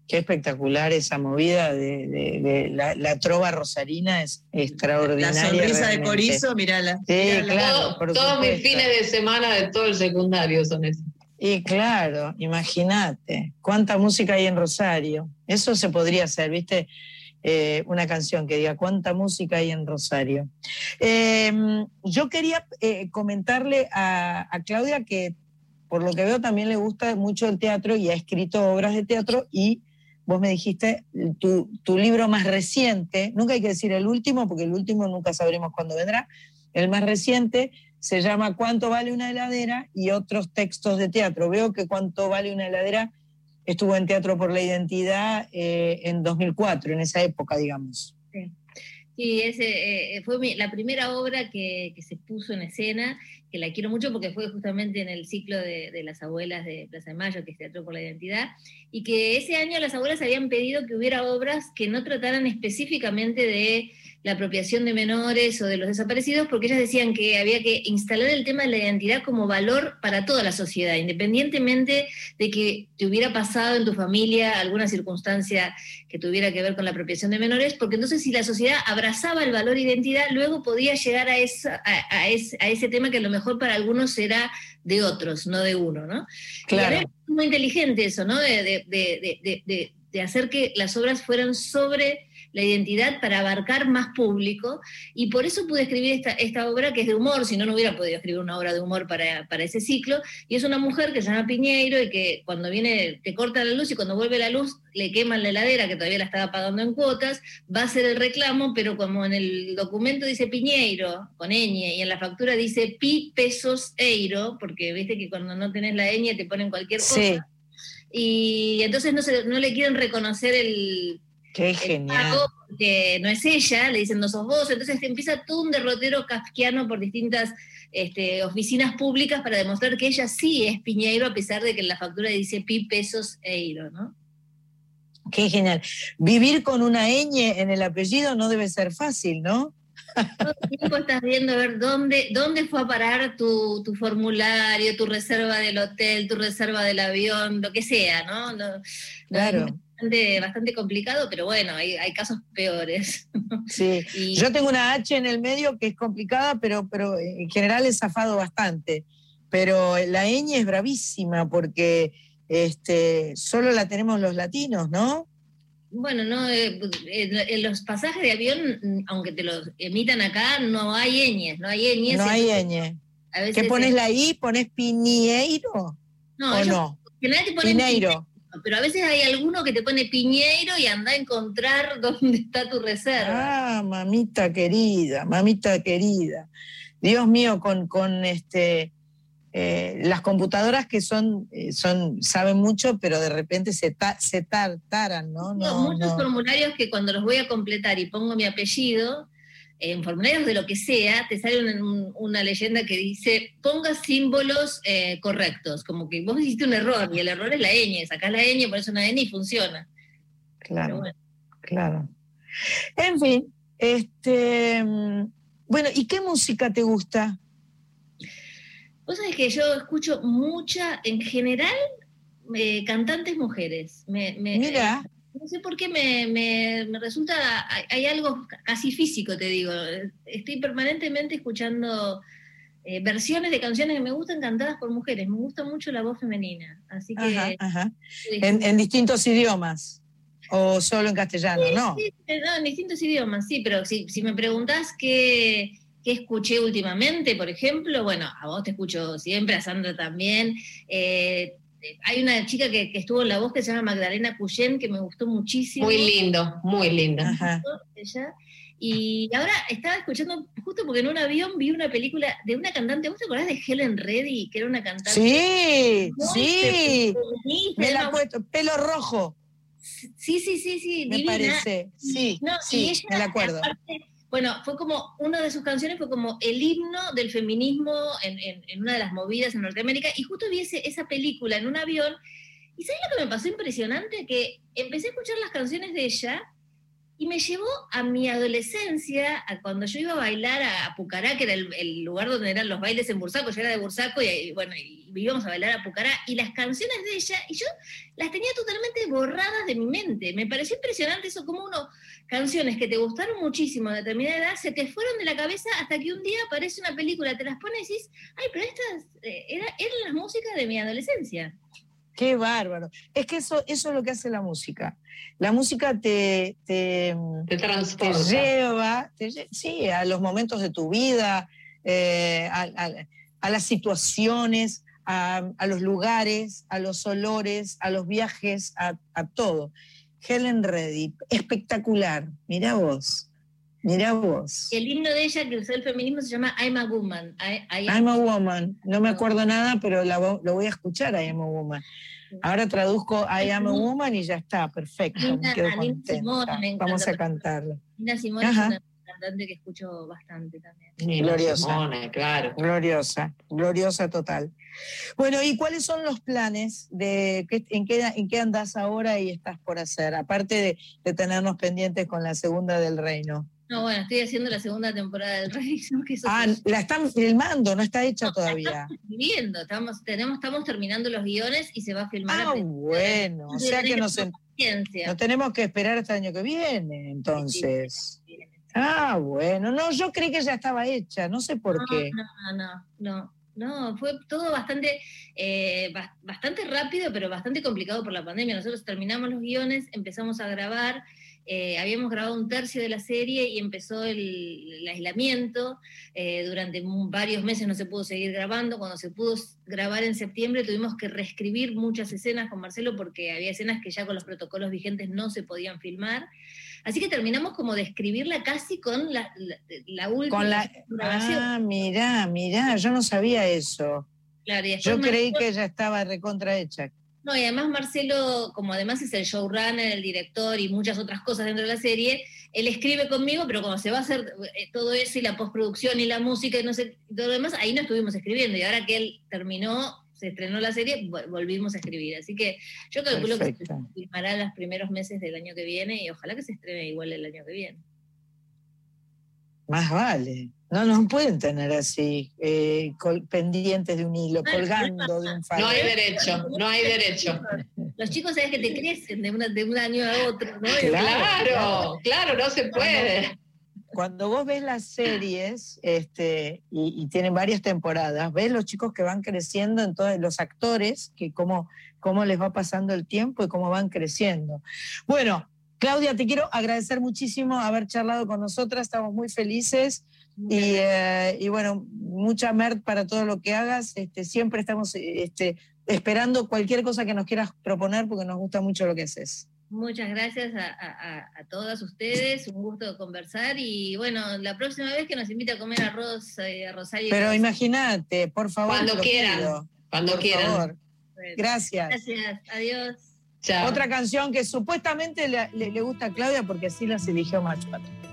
Qué espectacular esa movida de, la, trova rosarina, es extraordinaria. La sonrisa de Corizo, mirala. Sí, claro. todos mis fines de semana de todo el secundario son esos. Y claro, imagínate, cuánta música hay en Rosario. Eso se podría hacer, ¿viste? Eh, una canción que diga cuánta música hay en Rosario. Em, yo quería eh, comentarle a, Claudia que por lo que veo también le gusta mucho el teatro y ha escrito obras de teatro y vos me dijiste tu, tu libro más reciente, nunca hay que decir el último porque el último nunca sabremos cuándo vendrá, el más reciente se llama ¿Cuánto vale una heladera? y otros textos de teatro. Veo que ¿Cuánto vale una heladera? estuvo en Teatro por la Identidad eh, en 2004, en esa época, digamos. Sí. ese, eh, fue la primera obra que, se puso en escena, que la quiero mucho porque fue justamente en el ciclo de, de, las abuelas de Plaza de Mayo, que es Teatro por la Identidad, y que ese año las abuelas habían pedido que hubiera obras que no trataran específicamente de la apropiación de menores o de los desaparecidos, porque ellas decían que había que instalar el tema de la identidad como valor para toda la sociedad, independientemente de que te hubiera pasado en tu familia alguna circunstancia que tuviera que ver con la apropiación de menores, porque entonces si la sociedad abrazaba el valor identidad, luego podía llegar a, esa, a, ese, tema que a lo mejor para algunos era de otros, no de uno, ¿no? Claro. es muy inteligente eso, ¿no? de, de hacer que las obras fueran sobre la identidad para abarcar más público, y por eso pude escribir esta, esta obra que es de humor, si no, no hubiera podido escribir una obra de humor para, para, ese ciclo, y es una mujer que se llama Piñeiro y que cuando viene te corta la luz y cuando vuelve la luz le queman la heladera que todavía la estaba pagando en cuotas, va a hacer el reclamo, pero como en el documento dice Piñeiro, con ñ, y en la factura dice pi pesos eiro, porque viste que cuando no tenés la ñ te ponen cualquier cosa. Y entonces no, se, no le quieren reconocer el, Qué genial. que no es ella, le dicen no sos vos, entonces empieza todo un derrotero kafkiano por distintas este, oficinas públicas para demostrar que ella sí es Piñeiro, a pesar de que en la factura dice pi pesos eiro, ¿no? Qué genial. Vivir con una ñ en el apellido no debe ser fácil, ¿no? Todo el tiempo estás viendo a ver dónde, dónde fue a parar tu, formulario, tu reserva del hotel, tu reserva del avión, lo que sea, ¿no? claro bastante, complicado, pero bueno, hay, casos peores. Sí, yo tengo una H en el medio que es complicada, pero, pero en general he zafado bastante. Pero la ñ es bravísima porque este, solo la tenemos los latinos, ¿no? Bueno, no, eh, en, los pasajes de avión, aunque te los emitan acá, no hay ñes, no hay ñes. No hay ñ. ¿Qué pones la I? ¿Pones Piñeiro? No, ¿O no? Pineiro pero a veces hay alguno que te pone piñeiro y anda a encontrar dónde está tu reserva. Ah, mamita querida, mamita querida. Dios mío, con, con este, eh, las computadoras que son, eh, son, saben mucho, pero de repente se, se taran, ¿no? no muchos formularios que cuando los voy a completar y pongo mi apellido, en formularios de lo que sea, te sale una, leyenda que dice, ponga símbolos eh, correctos, como que vos hiciste un error y el error es la ñ, sacás la ñ, pones una n y funciona. Claro, claro. En fin, este, bueno, ¿y qué música te gusta? Vos sabés que yo escucho mucha, en general, eh, cantantes mujeres. Mira no sé por qué me, resulta, hay, algo casi físico, te digo. Estoy permanentemente escuchando eh, versiones de canciones que me gustan cantadas por mujeres. Me gusta mucho la voz femenina. Así que. En, distintos idiomas. O solo en castellano, ¿no? Sí, no, en distintos idiomas, sí, pero si, me preguntás qué, qué, escuché últimamente, por ejemplo, bueno, a vos te escucho siempre, a Sandra también. Eh, hay una chica que, estuvo en la voz que se llama Magdalena Cuyén, que me gustó muchísimo. Muy lindo, muy linda. Y ahora estaba escuchando, justo porque en un avión vi una película de una cantante, ¿vos te acordás de Helen Reddy, que era una cantante? Sí, sí. Me la puesto, pelo rojo. Sí, sí, sí, sí. Me parece. Sí, sí, me la acuerdo. Bueno, fue como, una de sus canciones fue como el himno del feminismo en, en, una de las movidas en Norteamérica, y justo vi esa película en un avión, y ¿sabes lo que me pasó impresionante? Que empecé a escuchar las canciones de ella, y me llevó a mi adolescencia, a cuando yo iba a bailar a, Pucará, que era el, lugar donde eran los bailes en Bursaco, yo era de Bursaco y, bueno, y íbamos a bailar a Pucará, y las canciones de ella, y yo las tenía totalmente borradas de mi mente. Me pareció impresionante eso, como uno, canciones que te gustaron muchísimo a determinada edad, se te fueron de la cabeza hasta que un día aparece una película, te las pones y dices, ay, pero estas eh, eran las músicas de mi adolescencia. Qué bárbaro. Es que eso, eso es lo que hace la música. La música te, te, lleva sí, a los momentos de tu vida, eh, a, las situaciones, a, los lugares, a los olores, a los viajes, a, todo. Helen Reddy, espectacular. Mira vos. Mira vos. El himno de ella que usó el feminismo se llama I'm a Woman. I'm a Woman. No me acuerdo nada, pero lo voy a escuchar, I am a Woman. Ahora traduzco I am a Woman y ya está, perfecto. me quedo contenta. Vamos a cantarlo. Nina Simone es una cantante que escucho bastante también. gloriosa. claro. Gloriosa, gloriosa total. Bueno, ¿y cuáles son los planes de en qué, en qué andas ahora y estás por hacer? Aparte de, de tenernos pendientes con la segunda del reino. No, bueno, estoy haciendo la segunda temporada del Rey. ah, la están filmando, no está hecha todavía. estamos escribiendo, estamos, tenemos, estamos terminando los guiones y se va a filmar. Ah, bueno, o sea que nos, no tenemos que esperar hasta el año que viene, entonces. ah, bueno, no, yo creí que ya estaba hecha, no sé por qué. No, no, no. No, fue todo bastante, eh, bastante rápido, pero bastante complicado por la pandemia. Nosotros terminamos los guiones, empezamos a grabar eh, habíamos grabado un tercio de la serie y empezó el, aislamiento. Eh, durante varios meses no se pudo seguir grabando. Cuando se pudo grabar en septiembre tuvimos que reescribir muchas escenas con Marcelo porque había escenas que ya con los protocolos vigentes no se podían filmar. Así que terminamos como de escribirla casi con la, última con la, Ah, mirá, mirá, yo no sabía eso. yo creí que ya estaba recontrahecha. No, y además Marcelo, como además es el showrunner, el director y muchas otras cosas dentro de la serie, él escribe conmigo, pero cuando se va a hacer eh, todo eso y la postproducción y la música y no sé, todo lo demás, ahí no estuvimos escribiendo. Y ahora que él terminó, se estrenó la serie, volvimos a escribir. Así que yo calculo que se filmará los primeros meses del año que viene y ojalá que se estrene igual el año que viene. Más vale. No nos pueden tener así, eh, pendientes de un hilo, colgando de un faro. No hay derecho, no hay derecho. Los chicos, sabes que te crecen de, de un año a otro, ¿no? Claro, claro, no se puede. Cuando vos ves las series este, y, tienen varias temporadas, ves los chicos que van creciendo en todos los actores, que cómo, cómo les va pasando el tiempo y cómo van creciendo. Bueno, Claudia, te quiero agradecer muchísimo haber charlado con nosotras, estamos muy felices. Eh, y, bueno, mucha mer para todo lo que hagas. Este, siempre estamos este, esperando cualquier cosa que nos quieras proponer porque nos gusta mucho lo que haces. Muchas gracias a, todas ustedes, un gusto conversar y bueno, la próxima vez que nos invite a comer arroz eh, a Rosario. Pero imagínate, por favor. Cuando quieran, cuando quieran. Gracias. Gracias, adiós. Otra canción que supuestamente le, gusta a Claudia porque así las eligió Macho atravesó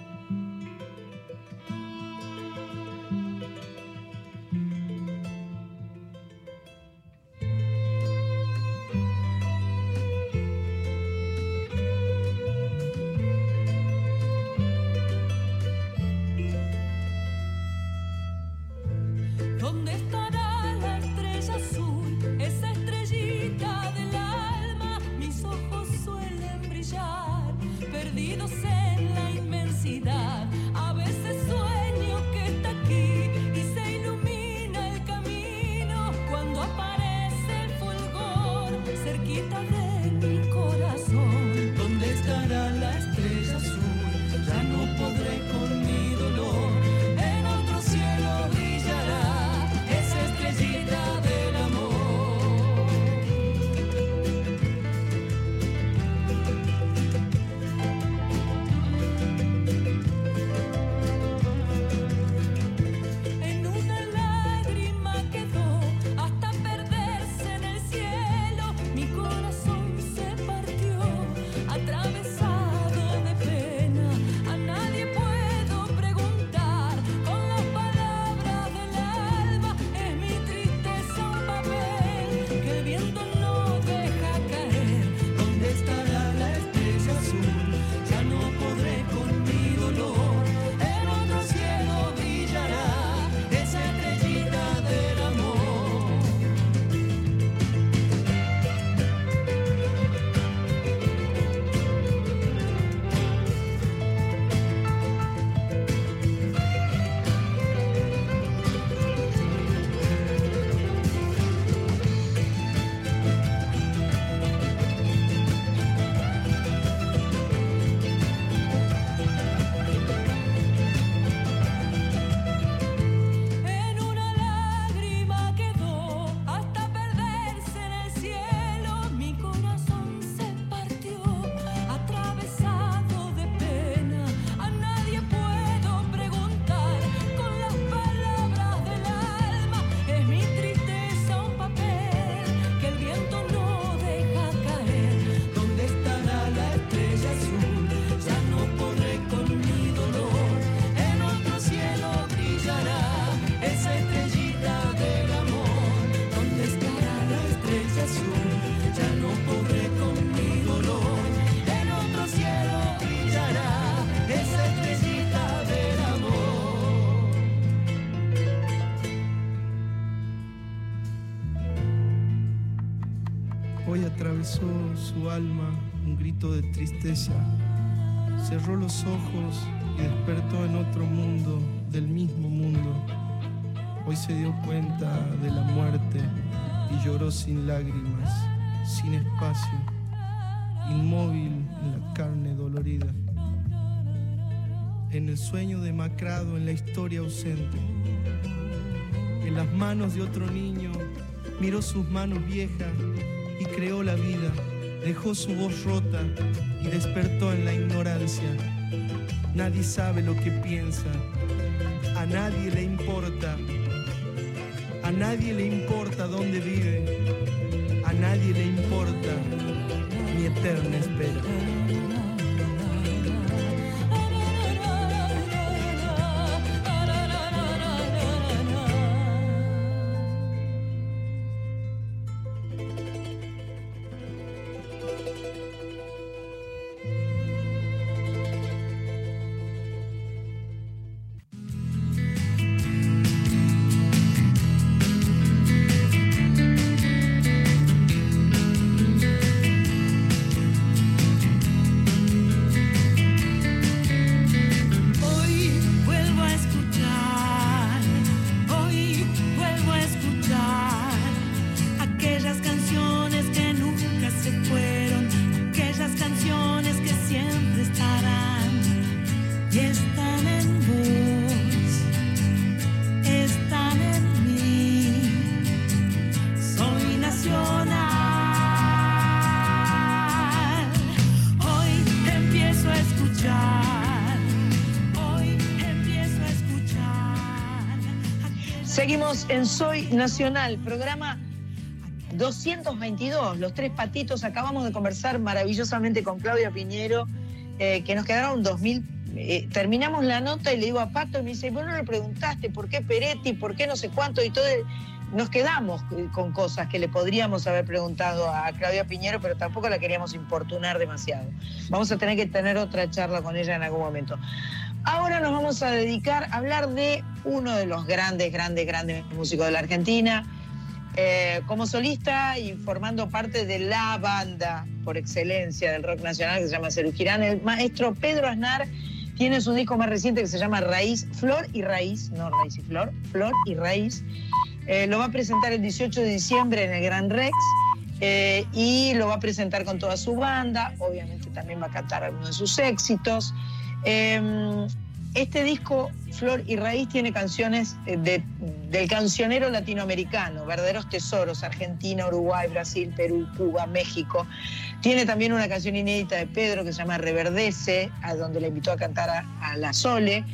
Cerró los ojos y despertó en otro mundo, del mismo mundo. Hoy se dio cuenta de la muerte y lloró sin lágrimas, sin espacio, inmóvil en la carne dolorida. En el sueño demacrado, en la historia ausente. En las manos de otro niño, miró sus manos viejas y creó la vida. Dejó su voz rota y despertó en la ignorancia. Nadie sabe lo que piensa, a nadie le importa, a nadie le importa dónde vive, a nadie le importa mi eterna espera. En Soy Nacional, programa 222, Los Tres Patitos. Acabamos de conversar maravillosamente con Claudia Piñero, eh, que nos quedaron 2000. Eh, terminamos la nota y le digo a Pato y me dice, bueno, no le preguntaste por qué Peretti, por qué no sé cuánto y todo. Nos quedamos con cosas que le podríamos haber preguntado a Claudia Piñero, pero tampoco la queríamos importunar demasiado. Vamos a tener que tener otra charla con ella en algún momento. Ahora nos vamos a dedicar a hablar de uno de los grandes, grandes, grandes músicos de la Argentina. Eh, como solista y formando parte de la banda por excelencia del rock nacional que se llama Cerú el maestro Pedro Aznar tiene su disco más reciente que se llama Raíz, Flor y Raíz, no Raíz y Flor, Flor y Raíz. Eh, lo va a presentar el 18 de diciembre en el Gran Rex eh, y lo va a presentar con toda su banda. Obviamente también va a cantar algunos de sus éxitos. Em, este disco, Flor y Raíz, tiene canciones eh, del cancionero latinoamericano, verdaderos tesoros, Argentina, Uruguay, Brasil, Perú, Cuba, México. Tiene también una canción inédita de Pedro que se llama Reverdece, a donde le invitó a cantar a, a La Sole.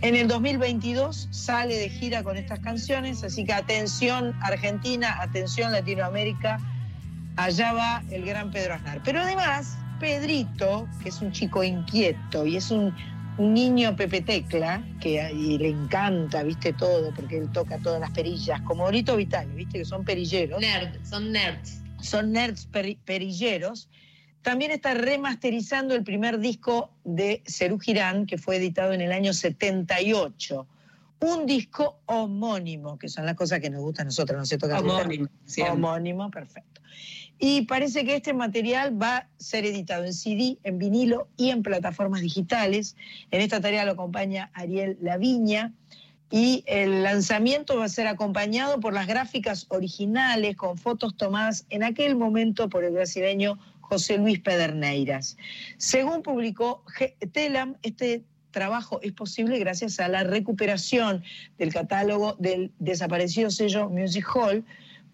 En el 2022 sale de gira con estas canciones, así que atención Argentina, atención Latinoamérica, allá va el gran Pedro Aznar. Pero además Pedrito, que es un chico inquieto y es un, niño Pepe Tecla, que le encanta, viste, todo, porque él toca todas las perillas, como Orito Vital, viste, que son perilleros. son nerds. Son nerds perilleros. También está remasterizando el primer disco de Cerú Girán, que fue editado en el año 78. Un disco homónimo, que son las cosas que nos gustan a nosotros, ¿no se toca? Homónimo. Homónimo, perfecto. Y parece que este material va a ser editado en CD, en vinilo y en plataformas digitales. En esta tarea lo acompaña Ariel Laviña. Y el lanzamiento va a ser acompañado por las gráficas originales con fotos tomadas en aquel momento por el brasileño José Luis Pederneiras. Según publicó Telam, este trabajo es posible gracias a la recuperación del catálogo del desaparecido sello Music Hall,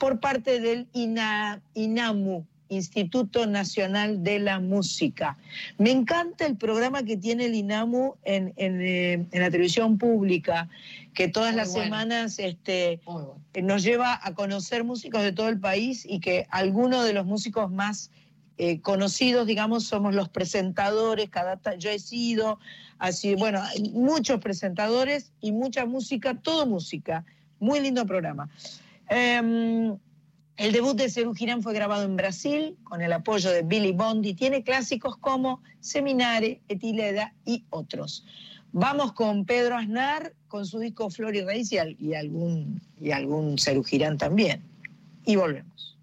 por parte del INAMU, Instituto Nacional de la Música. Me encanta el programa que tiene el INAMU en, eh, la televisión pública, que todas las semanas este, nos lleva a conocer músicos de todo el país y que algunos de los músicos más eh, conocidos, digamos, somos los presentadores, cada yo he sido, así, bueno, muchos presentadores y mucha música, todo música. Muy lindo programa. Em, el debut de Cerú Girán fue grabado en Brasil con el apoyo de Billy Bondi. Tiene clásicos como Seminare, Etileda y otros. Vamos con Pedro Aznar, con su disco Flor y Raíz y, algún, y algún Girán también. Y volvemos.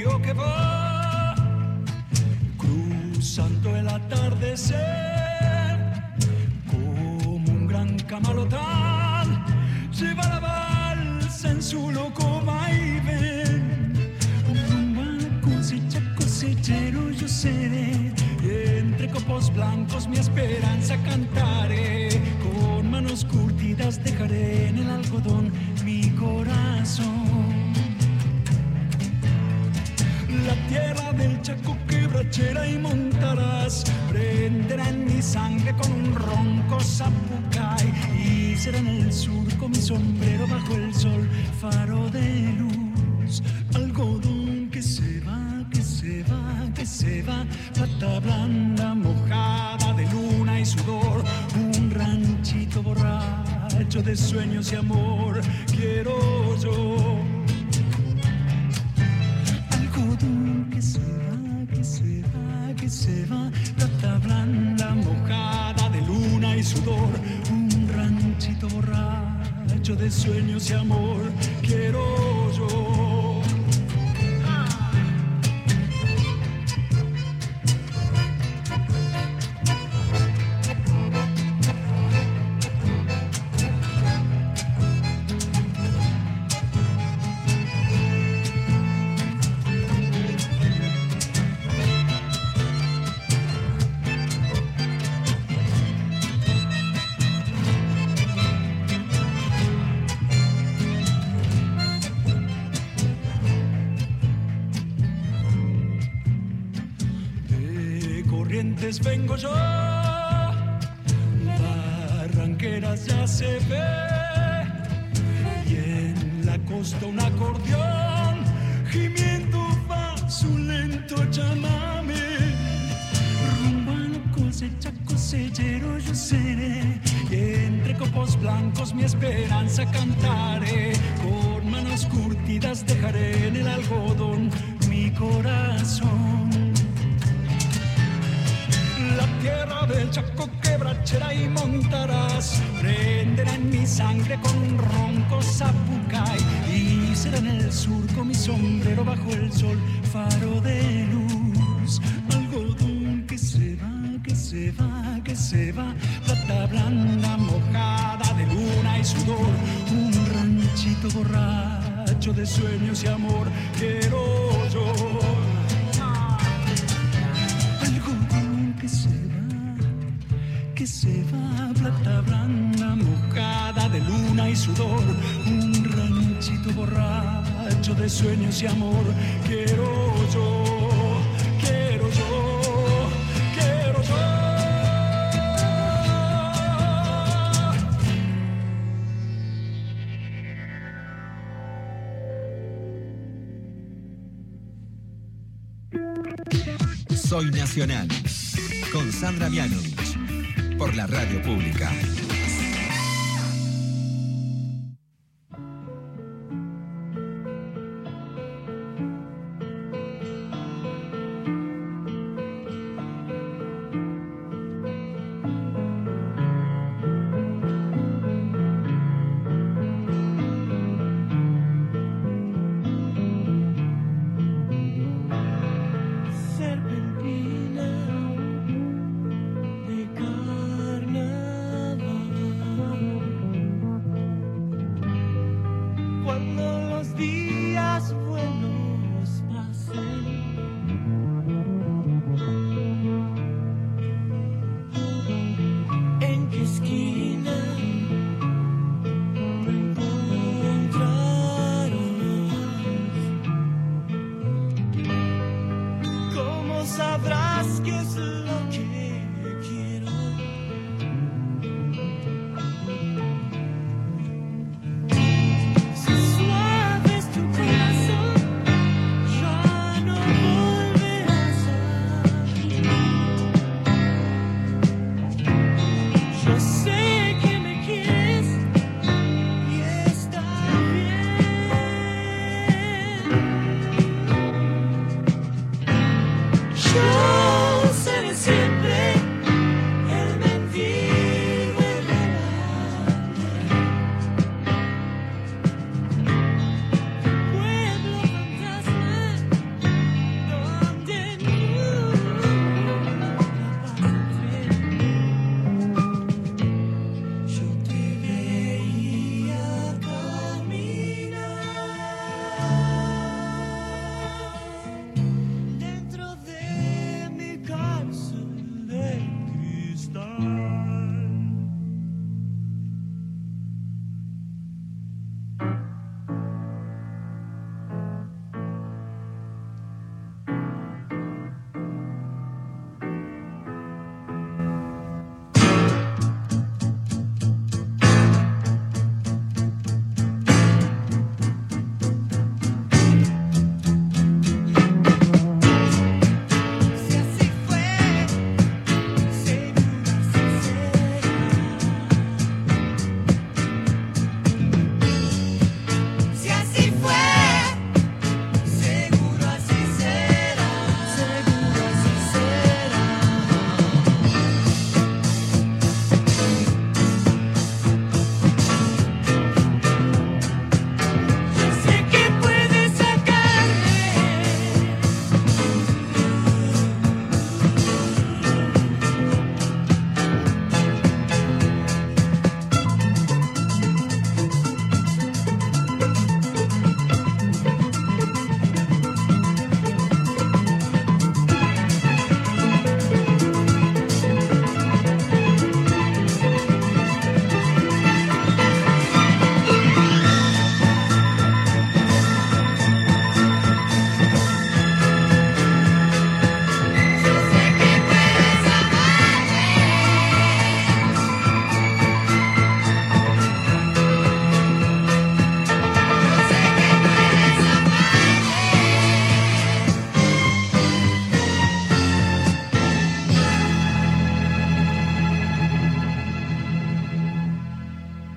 Que va cruzando el atardecer como un gran camalotán lleva la balsa en su loco vaivén. La cosecha cosechero yo seré. Entre copos blancos mi esperanza cantaré. Con manos curtidas dejaré en el algodón mi corazón la tierra del Chaco quebrachera y montarás. Prenderá en mi sangre con un ronco zapucay y será en el surco mi sombrero bajo el sol. Faro de luz algodón que se va que se va que se va. Plata blanda mojada de luna y sudor. Un ranchito borracho de sueños y amor. Quiero yo algodón que se va, que se va, que se va, plata blanda mojada de luna y sudor, un ranchito borracho de sueños y amor, quiero yo.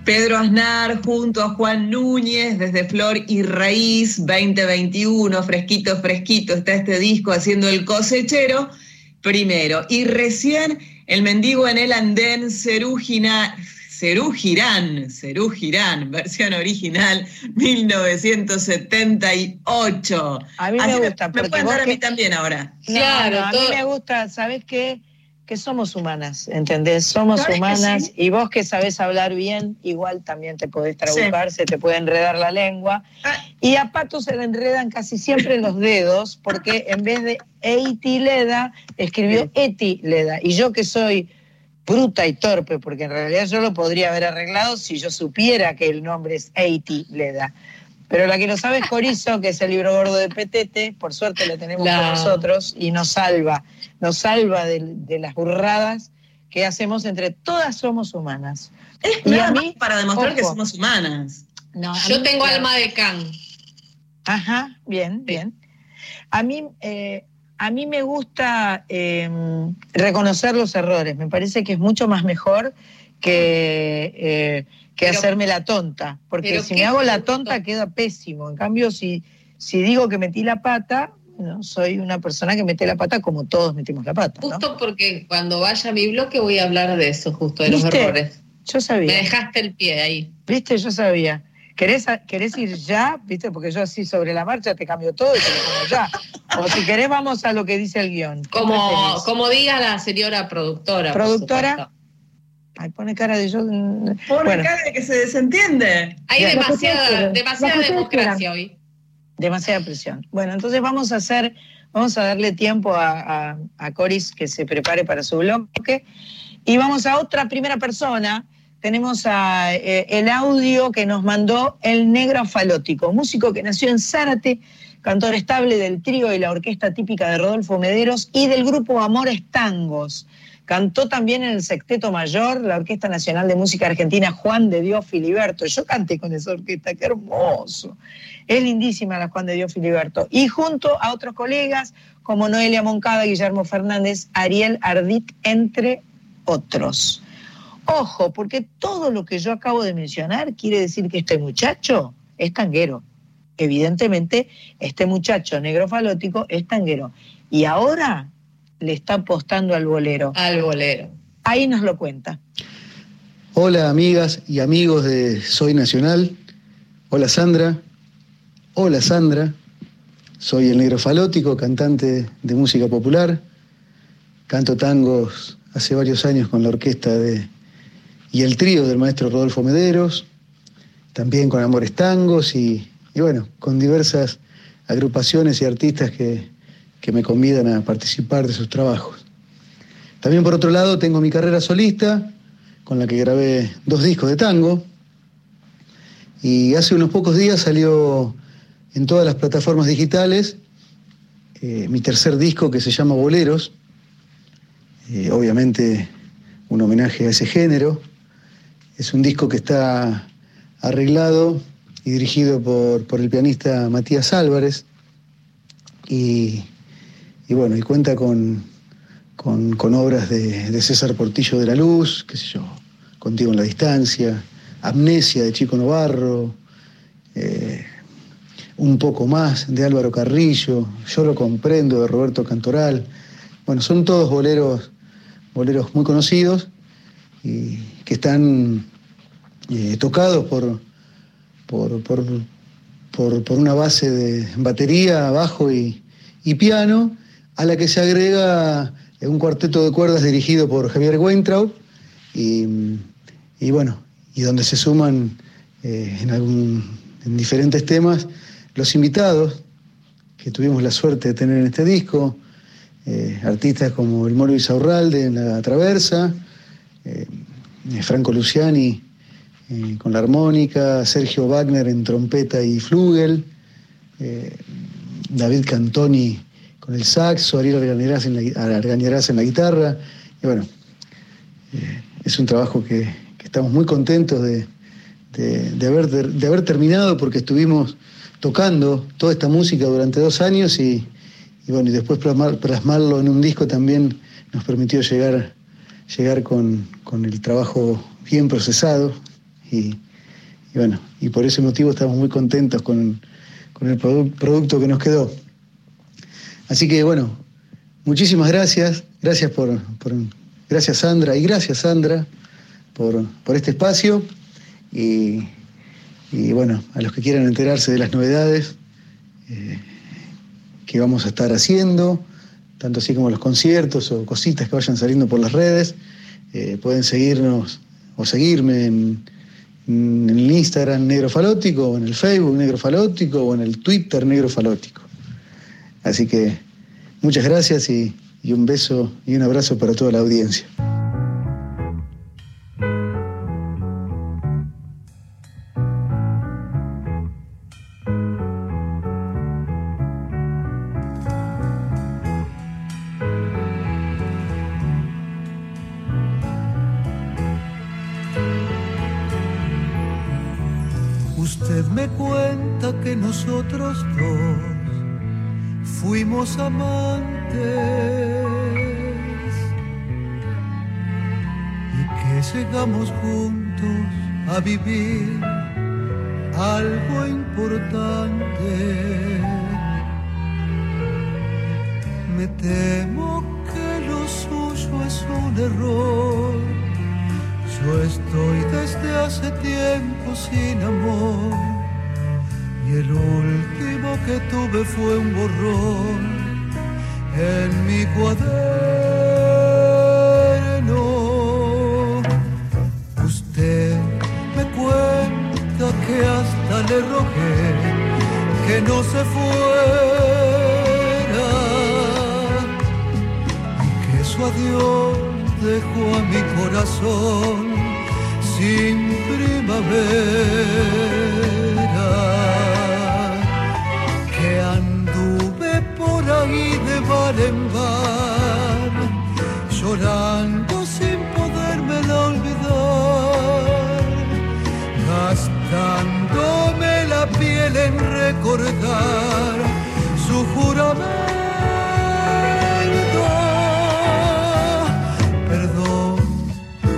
Pedro Aznar junto a Juan Núñez desde Flor y Raíz 2021, fresquito, fresquito, está este disco haciendo el cosechero primero. Y recién el mendigo en el andén, Cerú Girán, Cerú Girán, versión original, 1978. A mí me gusta. Me, pueden dar a mí también ahora. claro, a mí me gusta, ¿sabes qué? Que somos humanas, ¿entendés? Somos humanas y vos que sabés hablar bien, igual también te podés trabucar, se te puede enredar la lengua. Ah. Y a Pato se le enredan casi siempre los dedos, porque en vez de Eiti Leda, escribió Eti Leda. Y yo que soy bruta y torpe, porque en realidad yo lo podría haber arreglado si yo supiera que el nombre es Eiti Leda. Pero la que lo sabe es Corizo, que es el libro gordo de Petete, por suerte lo tenemos con nosotros y nos salva, nos salva de, las burradas que hacemos entre todas somos humanas. Es y a mí, para demostrar que somos humanas. Yo tengo alma de can. Ajá, bien, bien. A mí, eh, a mí me gusta em, reconocer los errores, me parece que es mucho más mejor que... Eh, que hacerme la tonta, porque si me hago la tonta queda pésimo. En cambio, si, si digo que metí la pata, bueno, soy una persona que mete la pata como todos metimos la pata. Justo porque cuando vaya a mi bloque voy a hablar de eso, justo de los errores. Yo sabía. Me dejaste el pie ahí. Viste, yo sabía. ¿Querés, ¿Querés ir ya? ¿Viste? Porque yo así sobre la marcha te cambio todo y te lo pongo ya. O si querés, vamos a lo que dice el guion. Como, como diga la señora productora. Productora. Ay, pone cara de yo. Pone cara de que se desentiende. Hay demasiada, demasiada democracia hoy. Demasiada presión. Bueno, entonces vamos a hacer, vamos a darle tiempo a, a, Coris que se prepare para su bloque. Y vamos a otra primera persona. Tenemos a, eh, el audio que nos mandó el negro falótico, músico que nació en Zárate, cantor estable del trío y la orquesta típica de Rodolfo Mederos y del grupo Amores Tangos. Cantó también en el Sexteto Mayor, la Orquesta Nacional de Música Argentina, Juan de Dios Filiberto. Yo canté con esa orquesta, qué hermoso. Es lindísima la Juan de Dios Filiberto. Y junto a otros colegas como Noelia Moncada, Guillermo Fernández, Ariel Ardit, entre otros. Ojo, porque todo lo que yo acabo de mencionar quiere decir que este muchacho es tanguero. Evidentemente, este muchacho negro falótico es tanguero. Y ahora le está apostando al bolero. Al bolero. Ahí nos lo cuenta. Hola amigas y amigos de Soy Nacional. Hola Sandra. Hola Sandra. Soy el negro falótico, cantante de música popular. Canto tangos hace varios años con la orquesta de, y el trío del maestro Rodolfo Mederos. También con Amores Tangos y, y bueno, con diversas agrupaciones y artistas que, que me convidan a participar de sus trabajos. También por otro lado tengo mi carrera solista, con la que grabé dos discos de tango, y hace unos pocos días salió en todas las plataformas digitales eh, mi tercer disco que se llama Boleros, eh, obviamente un homenaje a ese género. Es un disco que está arreglado y dirigido por, por el pianista Matías Álvarez y y bueno, y cuenta con, con, obras de, César Portillo de la Luz, qué sé yo, Contigo en la Distancia, Amnesia de Chico Novarro, eh, Un poco más de Álvaro Carrillo, Yo lo comprendo de Roberto Cantoral. Bueno, son todos boleros, boleros muy conocidos y que están eh, tocados por, por, por, una base de batería, bajo y piano a la que se agrega eh, un cuarteto de cuerdas dirigido por Javier Weintraub y, bueno, y donde se suman eh, en, diferentes temas los invitados que tuvimos la suerte de tener en este disco, eh, artistas como el Moro Isaurralde en la Traversa, Franco Luciani con la armónica, Sergio Wagner en trompeta y flugel, David Cantoni con el saxo, Ariel Argañarás en en la guitarra. Y bueno, eh, es un trabajo que, estamos muy contentos de, haber, de, haber terminado porque estuvimos tocando toda esta música durante dos años y, bueno, y después plasmarlo en un disco también nos permitió llegar, llegar con, el trabajo bien procesado y, bueno, y por ese motivo estamos muy contentos con, el producto que nos quedó. Así que bueno, muchísimas gracias, gracias por, gracias Sandra y gracias Sandra por, este espacio y, bueno, a los que quieran enterarse de las novedades eh, que vamos a estar haciendo, tanto así como los conciertos o cositas que vayan saliendo por las redes, eh, pueden seguirnos o seguirme en, el Instagram Negro Falótico, o en el Facebook Negro Falótico, o en el Twitter Negro Falótico. Así que muchas gracias y un beso y un abrazo para toda la audiencia. Amantes y que llegamos juntos a vivir algo importante. Me temo que lo suyo es un error. Yo estoy desde hace tiempo sin amor y el último que tuve fue un borrón en mi cuaderno. Usted me cuenta que hasta le rogué que no se fuera y que su adiós dejó a mi corazón sin primavera. En llorando sin poderme olvidar, gastándome la piel en recordar su juramento. Perdón,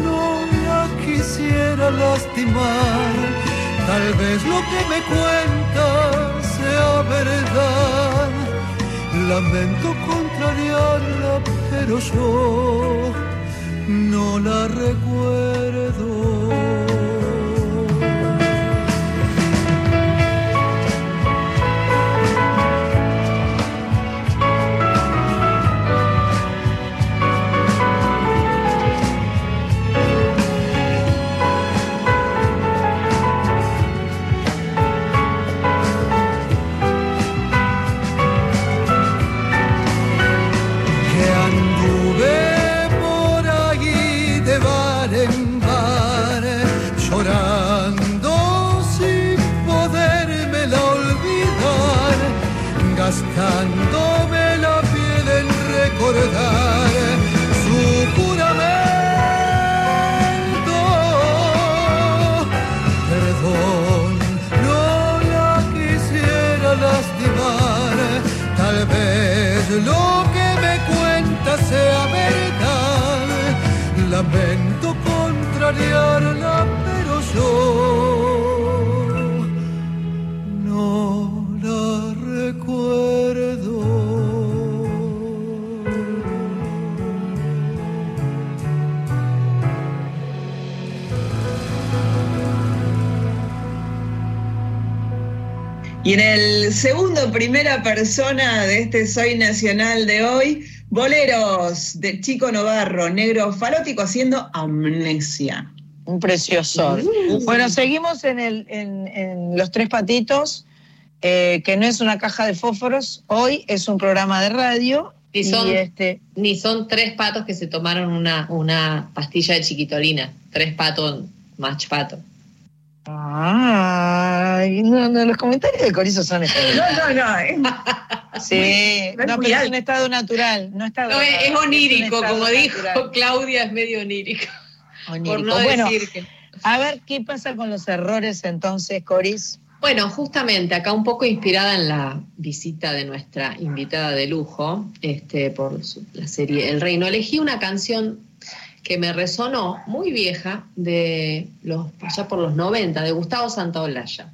no la quisiera lastimar, tal vez lo que me cuenta sea verdad Lamento contrariarla, pero yo no la recuerdo. Segundo primera persona de este Soy Nacional de hoy, Boleros de Chico Novarro, negro falótico haciendo amnesia. Un precioso. Mm. Bueno, seguimos en, el, en, Los Tres Patitos, eh, que no es una caja de fósforos, hoy es un programa de radio. Ni son, este... ni son tres patos que se tomaron una, una pastilla de chiquitolina, tres patos, match pato. Ay, no, no, los comentarios de Corizo son No, no, no. sí, no, pero es un estado natural. No, es, onírico, como dijo Claudia, es medio onírico. Por no bueno, decir que... A ver, ¿qué pasa con los errores entonces, Coris? Bueno, justamente acá un poco inspirada en la visita de nuestra invitada de lujo este, por la serie El Reino, elegí una canción que me resonó, muy vieja, de los, allá por los 90, de Gustavo Santaolalla.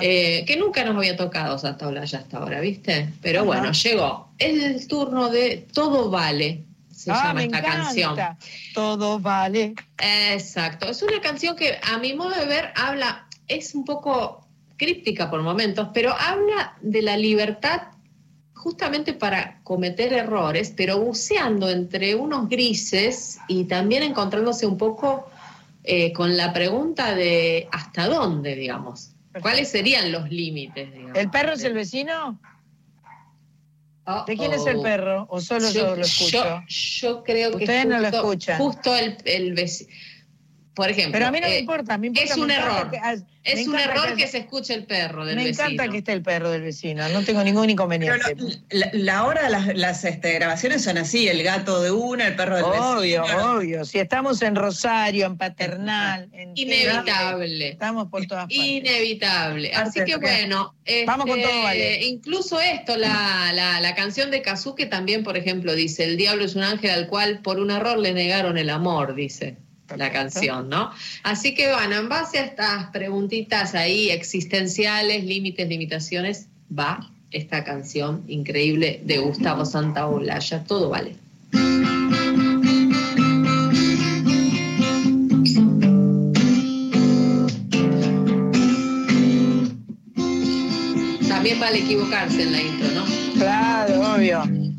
Eh, que nunca nos había tocado Santaolalla hasta ahora, ¿viste? Pero bueno, llegó. Es el turno de Todo Vale, se Ah, llama me esta encanta. canción. Todo vale. Exacto, es una canción que a mi modo de ver habla, es un poco críptica por momentos, pero habla de la libertad justamente para cometer errores, pero buceando entre unos grises y también encontrándose un poco eh, con la pregunta de hasta dónde, digamos. ¿Cuáles serían los límites? digamos? ¿El perro es el vecino? ¿De quién es el perro? ¿O solo yo, lo escucho? Yo, yo creo que Ustedes no lo justo- escuchan. Justo el, el vecino. Por ejemplo. Pero a mí no me eh, importa, me importa. es un me error. que- ah, me Es un error que se escuche el perro del Me vecino. encanta que esté el perro del vecino, no tengo ningún inconveniente. Pero no, la, la hora de las, las, este, grabaciones son así, el gato de una, el perro del Obvio, vecino. obvio. Si estamos en Rosario, en Paternal, en Inevitable. Estamos por todas partes. Inevitable. Así que bueno, Vamos con este, todo, vale. incluso esto, la, la, la canción de Kazuke también, por ejemplo, dice, el diablo es un ángel al cual por un error le negaron el amor, dice la canción, ¿no? Así que bueno, en base a estas preguntitas ahí existenciales, límites, limitaciones, va esta canción increíble de Gustavo Santaolalla, todo vale. También vale equivocarse en la intro, ¿no? Claro, obvio.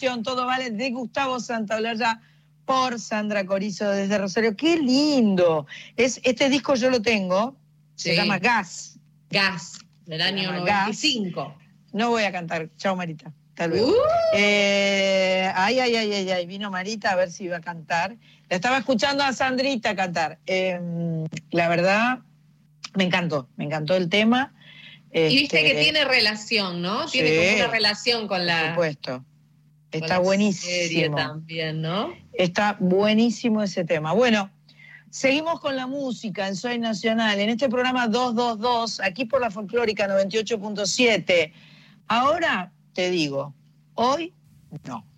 Todo Vale, de Gustavo Santaolalla por Sandra Corizo desde Rosario. Qué lindo. Es, este disco yo lo tengo. Se llama Gas. Gas, del año llama Gas. 95. No voy a cantar. Chao, Marita. Uh. Eh, ay, ay, ay, ay, ay. Vino Marita a ver si iba a cantar. La estaba escuchando a Sandrita cantar. Eh, la verdad, me encantó. Me encantó el tema. Y viste Este, que tiene relación, ¿no? Tiene Sí. como una relación con la, Por supuesto. Está buenísimo. serie también, ¿no? Está buenísimo ese tema. Bueno, seguimos con la música en Soy Nacional, en este programa 222, aquí por la folclórica 98.7. Ahora te digo, hoy no.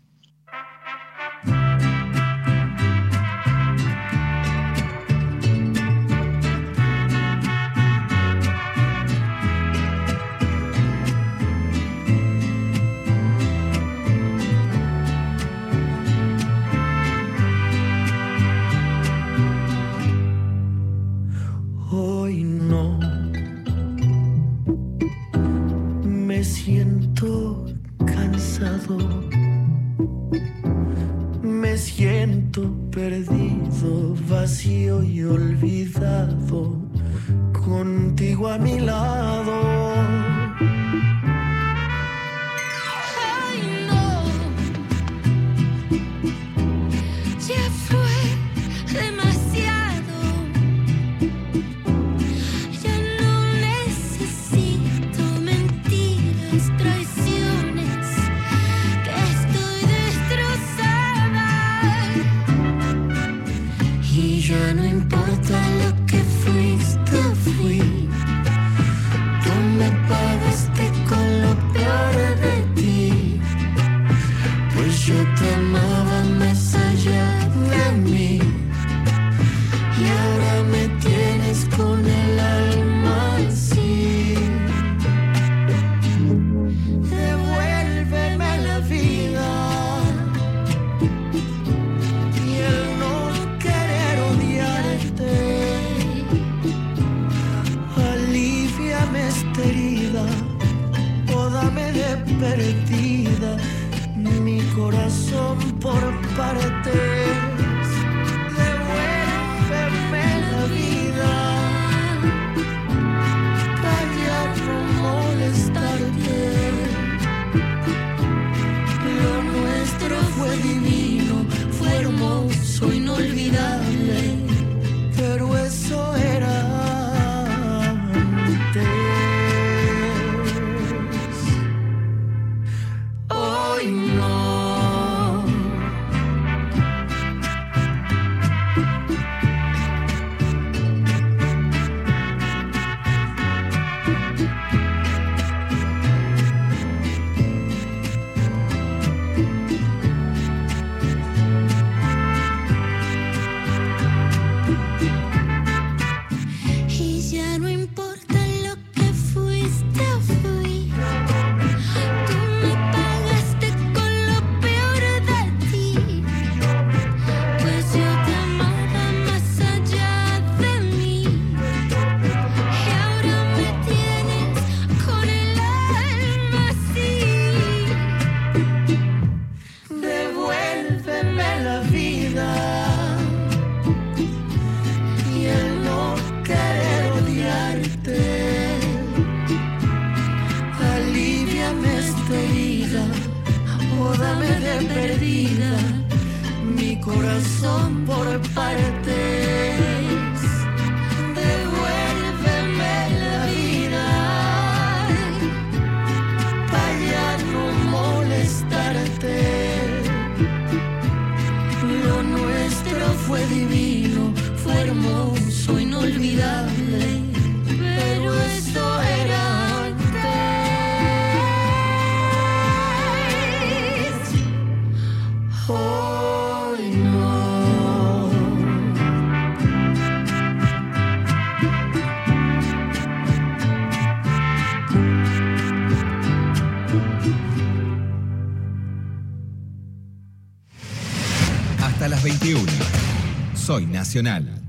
Perdido, vacío y olvidado, contigo a mi lado. o dame de perdida mi corazón por parte. Eres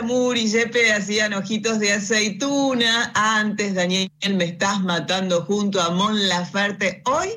Moore y Yepe hacían ojitos de aceituna. Antes, Daniel, me estás matando junto a Mon Laferte. Hoy,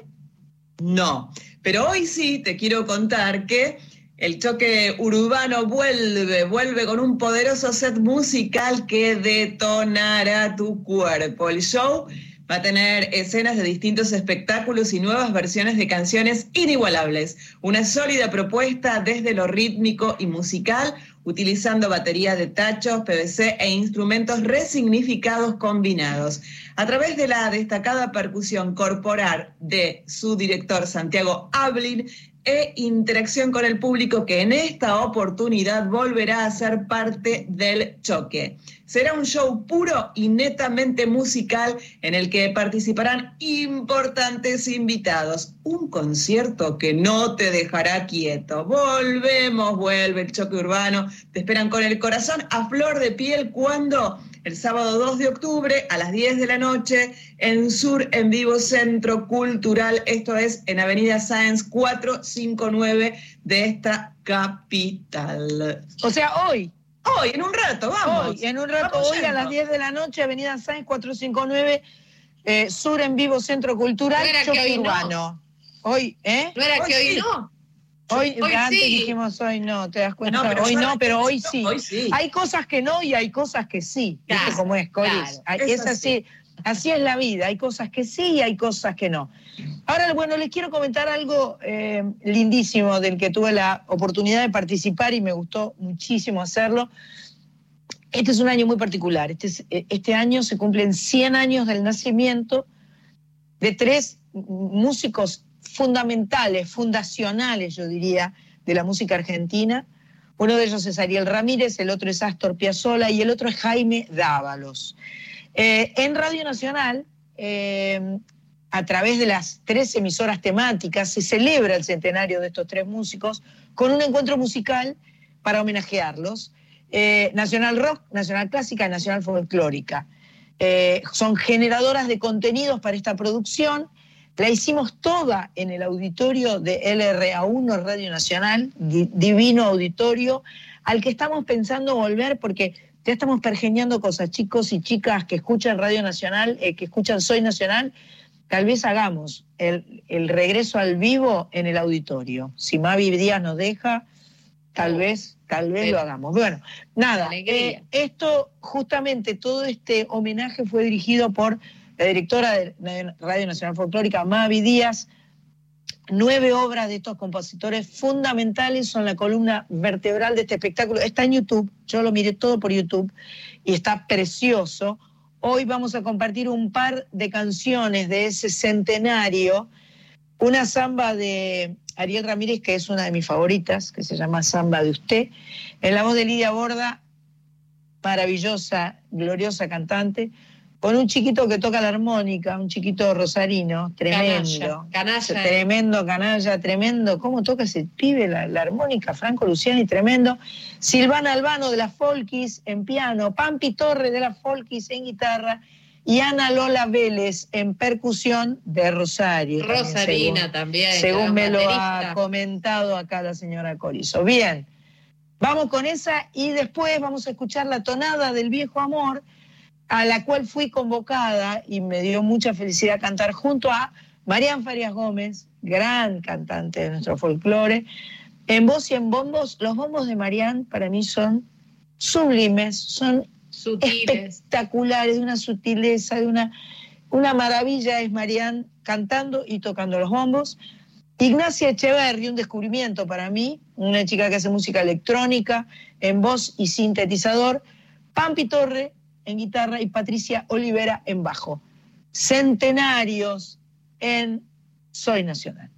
no. Pero hoy sí te quiero contar que el choque urbano vuelve, vuelve con un poderoso set musical que detonará tu cuerpo. El show va a tener escenas de distintos espectáculos y nuevas versiones de canciones inigualables. Una sólida propuesta desde lo rítmico y musical, utilizando baterías de tachos, PVC e instrumentos resignificados combinados. A través de la destacada percusión corporal de su director Santiago Ablin, e interacción con el público que en esta oportunidad volverá a ser parte del choque. Será un show puro y netamente musical en el que participarán importantes invitados. Un concierto que no te dejará quieto. Volvemos, vuelve el choque urbano. Te esperan con el corazón a flor de piel cuando el sábado 2 de octubre a las 10 de la noche en Sur en Vivo Centro Cultural, esto es en Avenida Sáenz 459 de esta capital. O sea, hoy. Hoy, en un rato, vamos. Hoy, en un rato, Vamos hoy a las 10 de la noche, Avenida Sáenz 459, eh, Sur en Vivo Centro Cultural, No era que hoy no. Hoy, ¿eh? No era Hoy que hoy sí. no. Hoy, Hoy antes sí. dijimos hoy no, te das cuenta. No, hoy no, pero hoy sí. Hoy sí. Hay cosas que no y hay cosas que sí. ¿Viste Claro, cómo es, Coris? claro. Hay- Es así. Así es la vida. Hay cosas que sí y hay cosas que no. Ahora, bueno, les quiero comentar algo eh, lindísimo del que tuve la oportunidad de participar y me gustó muchísimo hacerlo. Este es un año muy particular. Este, es- eh, este año se cumplen 100 años del nacimiento de tres músicos fundamentales, fundacionales, yo diría, de la música argentina. Uno de ellos es Ariel Ramírez, el otro es Astor Piazzolla y el otro es Jaime Dávalos. Eh, en Radio Nacional, eh, a través de las tres emisoras temáticas, se celebra el centenario de estos tres músicos con un encuentro musical para homenajearlos. Eh, Nacional Rock, Nacional Clásica y Nacional Folclórica. Son generadoras de contenidos para esta producción. La hicimos toda en el auditorio de LRA1 Radio Nacional, di- divino auditorio, al que estamos pensando volver porque ya estamos pergeñando cosas, chicos y chicas que escuchan Radio Nacional, eh, que escuchan Soy Nacional, tal vez hagamos el, el regreso al vivo en el auditorio. Si Mavi Díaz nos deja, tal Oh, vez, tal vez lo hagamos. Bueno, nada, eh, esto, justamente todo este homenaje fue dirigido por la directora de Radio Nacional Folclórica, Mavi Díaz. Nueve obras de estos compositores fundamentales son la columna vertebral de este espectáculo. Está en YouTube, yo lo miré todo por YouTube y está precioso. Hoy vamos a compartir un par de canciones de ese centenario. Una samba de Ariel Ramírez, que es una de mis favoritas, que se llama Samba de Usted. En la voz de Lidia Borda, maravillosa, gloriosa cantante. Con un chiquito que toca la armónica, un chiquito rosarino, tremendo. Canalla. Tremendo, canalla, tremendo. ¿Cómo toca ese pibe la, armónica? Franco Luciani, tremendo. Silvana Albano de las Folkis en piano, Pampi Torre de las Folkis en guitarra y Ana Lola Vélez en percusión de Rosario. Rosarina también. según me lo ha comentado acá la señora Corizo. Bien, vamos con esa y después vamos a escuchar la tonada del viejo amor a la cual fui convocada y me dio mucha felicidad cantar junto a Marian Farias Gómez, gran cantante de nuestro folclore. En voz y en bombos, los bombos de Marian para mí son sublimes, son espectaculares, de una sutileza, de una, una maravilla es Marian cantando y tocando los bombos. Ignacia Echeverri, un descubrimiento para mí, una chica que hace música electrónica en voz y sintetizador. Pampi Torre, en guitarra y Patricia Olivera en bajo. Centenarios en Soy Nacional.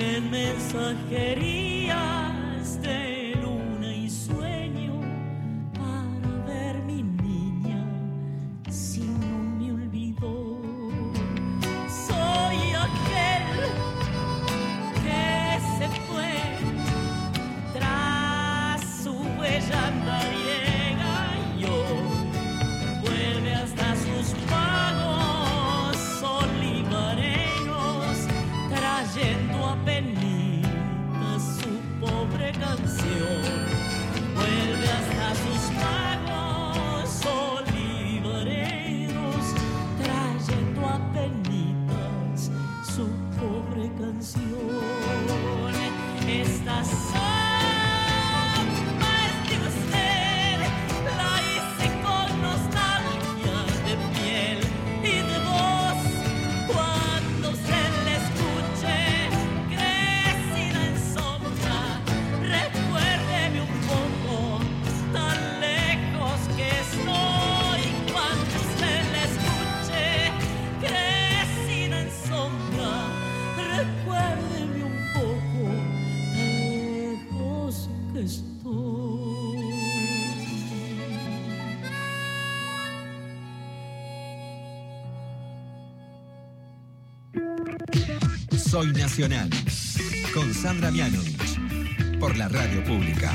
Yendo a penita Soy Nacional. Con Sandra Mianovich. Por la radio pública.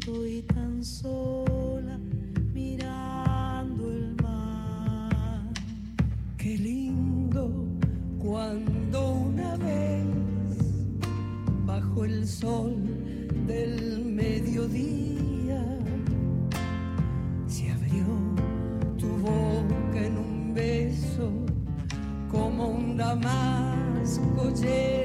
Estoy tan sola mirando el mar. Qué lindo cuando una vez bajo el sol del mediodía se abrió tu boca en un beso como un damasco lleno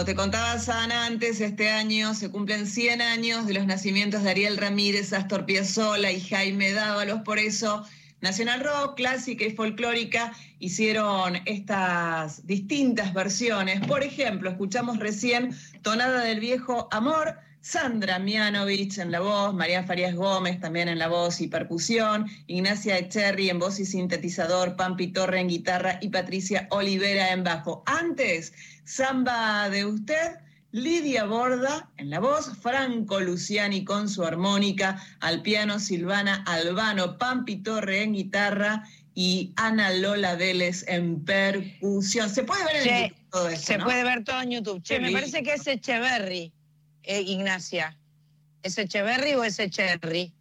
como te contaba Sana antes, este año se cumplen 100 años de los nacimientos de Ariel Ramírez, Astor Piazzolla y Jaime Dávalos. Por eso, Nacional Rock, clásica y folclórica hicieron estas distintas versiones. Por ejemplo, escuchamos recién Tonada del Viejo Amor, Sandra Mianovich en la voz, María Farías Gómez también en la voz y percusión, Ignacia Echerry en voz y sintetizador, Pampi Torre en guitarra y Patricia Olivera en bajo. Antes, Samba de Usted, Lidia Borda en la voz, Franco Luciani con su armónica, al piano Silvana Albano, Pampi Torre en guitarra y Ana Lola Vélez en percusión. Se puede ver en YouTube todo esto, Se ¿no? puede ver todo en YouTube. Che, me parece que es Echeverry, eh, Ignacia. ¿Es Echeverry o es Echerry?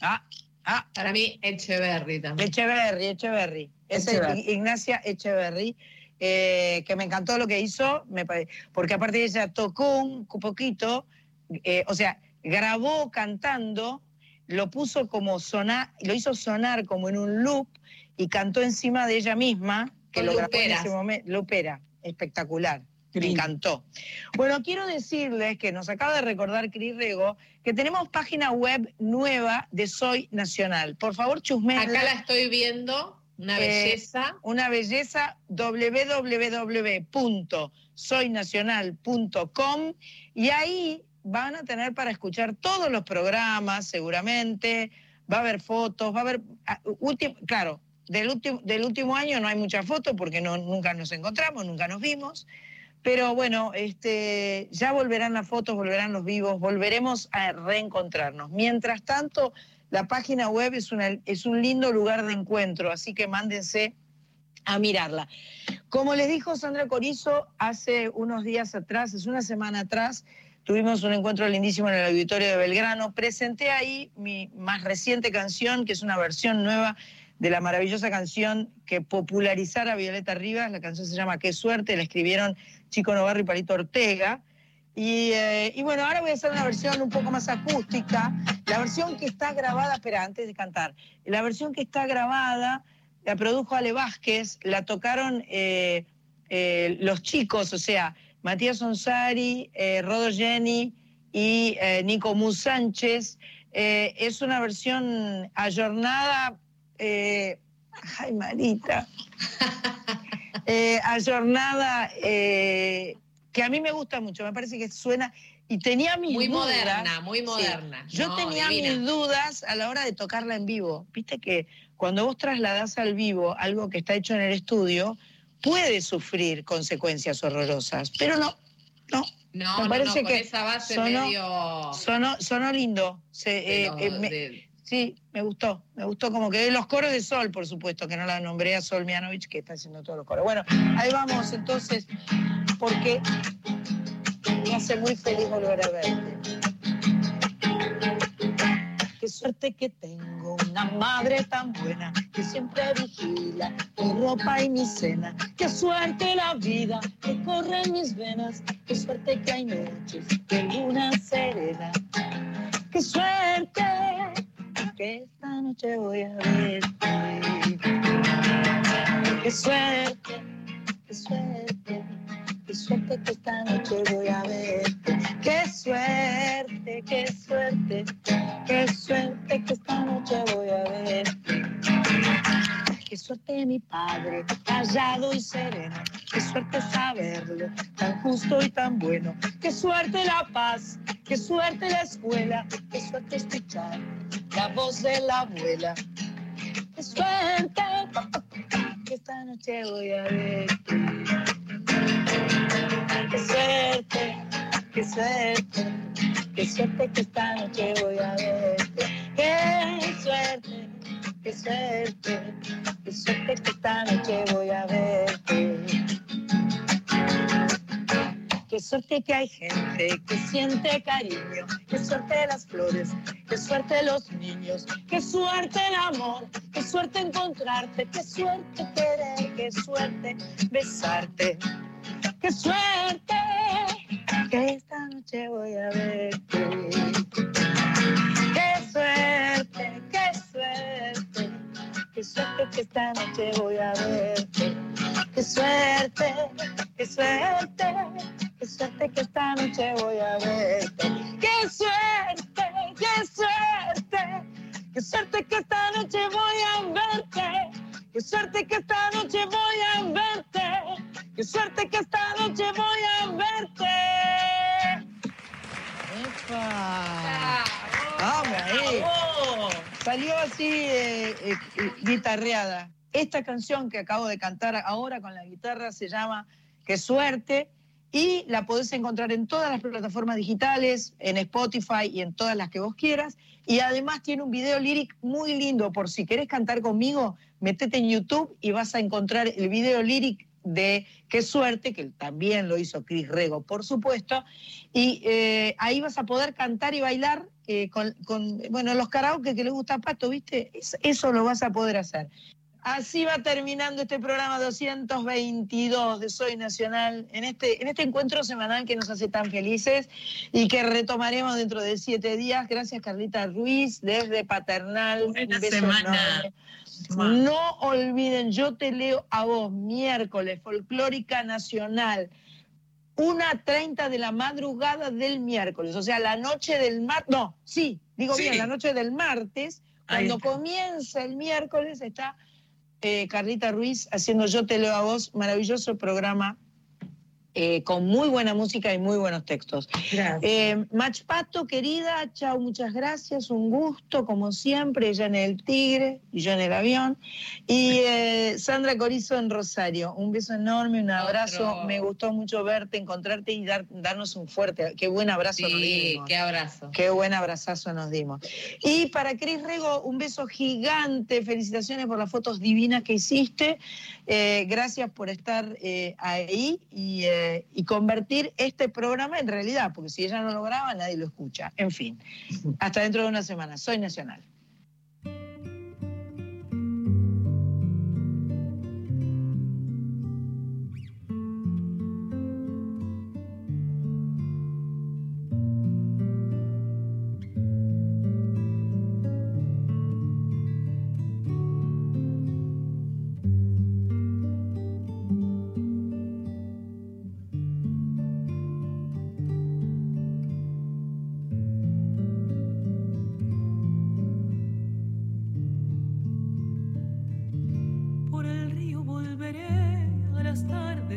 Ah, ah, Para mí, Echeverry también. Echeverry, Echeverry. Es Echeverry. Ignacia Echeverry, eh, que me encantó lo que hizo, me porque aparte ella tocó un poquito, eh, o sea, grabó cantando, lo puso como sonar, lo hizo sonar como en un loop y cantó encima de ella misma, que Con lo grabó en ese momento. Lupera, espectacular. Me encantó. Bueno, quiero decirles que nos acaba de recordar Cris Rego que tenemos página web nueva de Soy Nacional. Por favor, chusmenla. Acá la estoy viendo, una Eh, belleza. Una belleza www.soynacional.com y ahí van a tener para escuchar todos los programas, seguramente. Va a haber fotos, va a haber. ah, último- claro, del último, del último año no hay muchas fotos porque no, nunca nos encontramos, nunca nos vimos. Pero bueno, este, ya volverán las fotos, volverán los vivos, volveremos a reencontrarnos. Mientras tanto, la página web es, es un lindo lugar de encuentro, así que mándense a mirarla. Como les dijo Sandra Corizo hace unos días atrás, es una semana atrás, tuvimos un encuentro lindísimo en el auditorio de Belgrano. Presenté ahí mi más reciente canción, que es una versión nueva de la maravillosa canción que popularizara Violeta Rivas. La canción se llama Qué suerte, la escribieron Chico Novarro y Palito Ortega. Y, eh, y bueno, ahora voy a hacer una versión un poco más acústica. La versión que está grabada, espera, antes de cantar, la versión que está grabada la produjo Ale Vázquez, la tocaron eh, eh, los chicos, o sea, Matías Onsari, Rodo Jenny y Nico Mus Sánchez. Es una versión ayornada. Eh, ay, Marita. Eh, ayornada eh, que a mí me gusta mucho, me parece que suena y tenía mis Muy dudas. moderna, muy Sí. moderna. Yo No, tenía divina. mis dudas a la hora de tocarla en vivo. Viste que cuando vos trasladás al vivo algo que está hecho en el estudio, puede sufrir consecuencias horrorosas, pero no, no. No, Me parece no, con que esa base sonó- medio... Sonó, sonó lindo. Se, de eh, lo- eh, me- de- sí, me gustó. Me gustó como que los coros de Sol, por supuesto, que no la nombré a Sol Mianovich, que está haciendo todos los coros. Bueno, ahí vamos entonces, porque me hace muy feliz volver a verte. Qué suerte que tengo una madre tan buena que siempre vigila mi ropa y mi cena. Qué suerte la vida que corre en mis venas. Qué suerte que hay noches de luna serena. Qué suerte que esta noche voy a verte. Qué suerte, qué suerte. Qué suerte que esta noche voy a verte. Qué suerte, qué suerte. Qué suerte que esta mi padre, callado y sereno. Qué suerte saberlo, tan justo y tan bueno. Qué suerte la paz, qué suerte la escuela. Qué suerte escuchar la voz de la abuela. Qué suerte que esta noche voy a verte. Qué suerte, qué suerte, qué suerte que esta noche voy a verte. Qué suerte, qué suerte, qué suerte que esta noche voy a verte. Qué suerte que hay gente que siente cariño, qué suerte las flores, qué suerte los niños, qué suerte el amor, qué suerte encontrarte, qué suerte querer, qué suerte besarte. ¡Qué suerte! Que esta noche voy a verte. ¡Qué suerte! ¡Qué suerte que esta noche voy a verte! ¡Qué suerte! ¡Qué suerte! ¡Qué suerte que esta noche voy a verte. Qué suerte, qué suerte, qué suerte que esta noche voy a verte. Qué suerte que esta noche voy a verte. Qué suerte que esta noche voy a verte. ¡Epa! ¡Vamos ahí! Salió así eh, eh, guitarreada. Esta canción que acabo de cantar ahora con la guitarra se llama Qué suerte y la podés encontrar en todas las plataformas digitales, en Spotify y en todas las que vos quieras. Y además tiene un video líric muy lindo, por si querés cantar conmigo, metete en YouTube y vas a encontrar el video líric de Qué suerte, que también lo hizo Chris Rego, por supuesto, y eh, ahí vas a poder cantar y bailar eh, con, con, bueno, los karaoke que le gusta a Pato, ¿viste? Eso lo vas a poder hacer. Así va terminando este programa 222 de Soy Nacional, en este, en este encuentro semanal que nos hace tan felices y que retomaremos dentro de siete días. Gracias, Carlita Ruiz, desde Paternal. Buena semana. No olviden, yo te leo a vos, miércoles, Folclórica Nacional. Una treinta de la madrugada del miércoles, o sea, la noche del martes, no, sí, digo Sí. bien, la noche del martes, cuando comienza el miércoles está eh, Carlita Ruiz haciendo Yo te leo a vos, maravilloso programa eh, con muy buena música y muy buenos textos. Gracias. Eh, Mach Pato, querida, chao, muchas gracias, un gusto, como siempre, ella en el Tigre y yo en el avión. Y eh, Sandra Corizo en Rosario, un beso enorme, un abrazo, Otro. me gustó mucho verte, encontrarte y dar, darnos un fuerte, qué buen abrazo nos Sí, dimos. qué abrazo. Qué buen abrazazo nos dimos. Y para Cris Rego, un beso gigante. Felicitaciones por las fotos divinas que hiciste. Eh, gracias por estar eh, ahí y, eh, y convertir este programa en realidad, porque si ella no lo graba, nadie lo escucha. En fin, hasta dentro de una semana. Soy Nacional.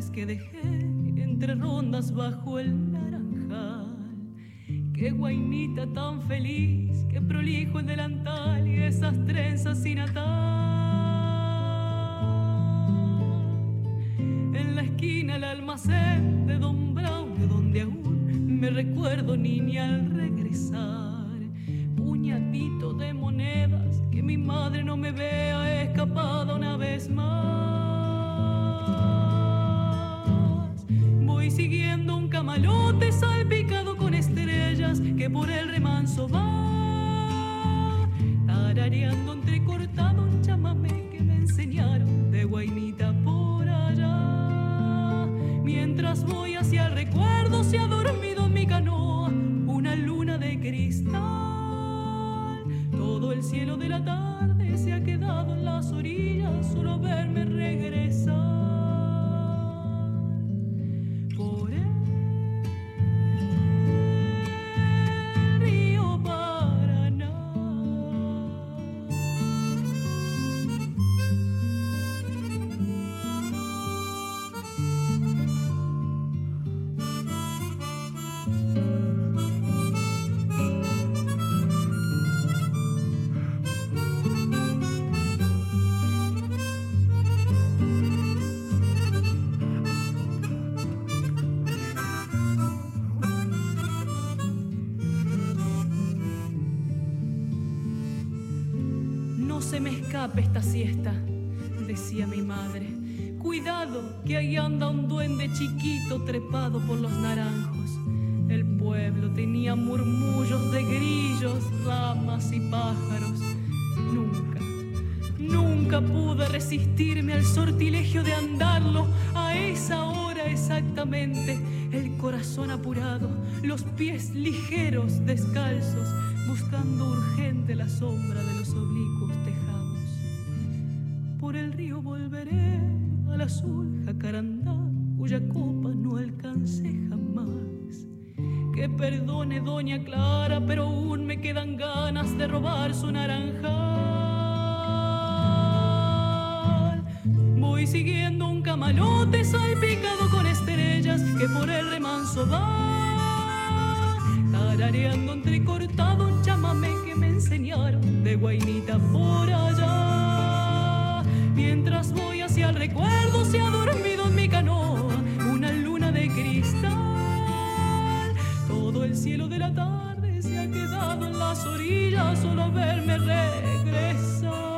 Que dejé entre rondas bajo el naranjal. Qué guainita tan feliz, qué prolijo el delantal y esas trenzas sin atar. En la esquina el almacén de Don Braulio, donde aún me recuerdo niña al regresar. Puñadito de monedas, que mi madre no me vea trepado por los naranjos. El pueblo tenía murmullos de grillos, ramas y pájaros. Nunca, nunca pude resistirme al sortilegio de andarlo a esa hora exactamente. El corazón apurado, los pies ligeros, descalzos, buscando urgente la sombra de los oblicuos tejados. Por el río volveré al azul jacarandá, cuya copa no alcancé jamás. que perdone doña Clara, pero aún me quedan ganas de robar su naranjal. Voy siguiendo un camalote salpicado con estrellas que por el remanso va, tarareando entrecortado un chamamé que me enseñaron de guainita por allá. Mientras voy hacia el recuerdo se ha dormido cielo de la tarde se ha quedado en las orillas solo verme regresar.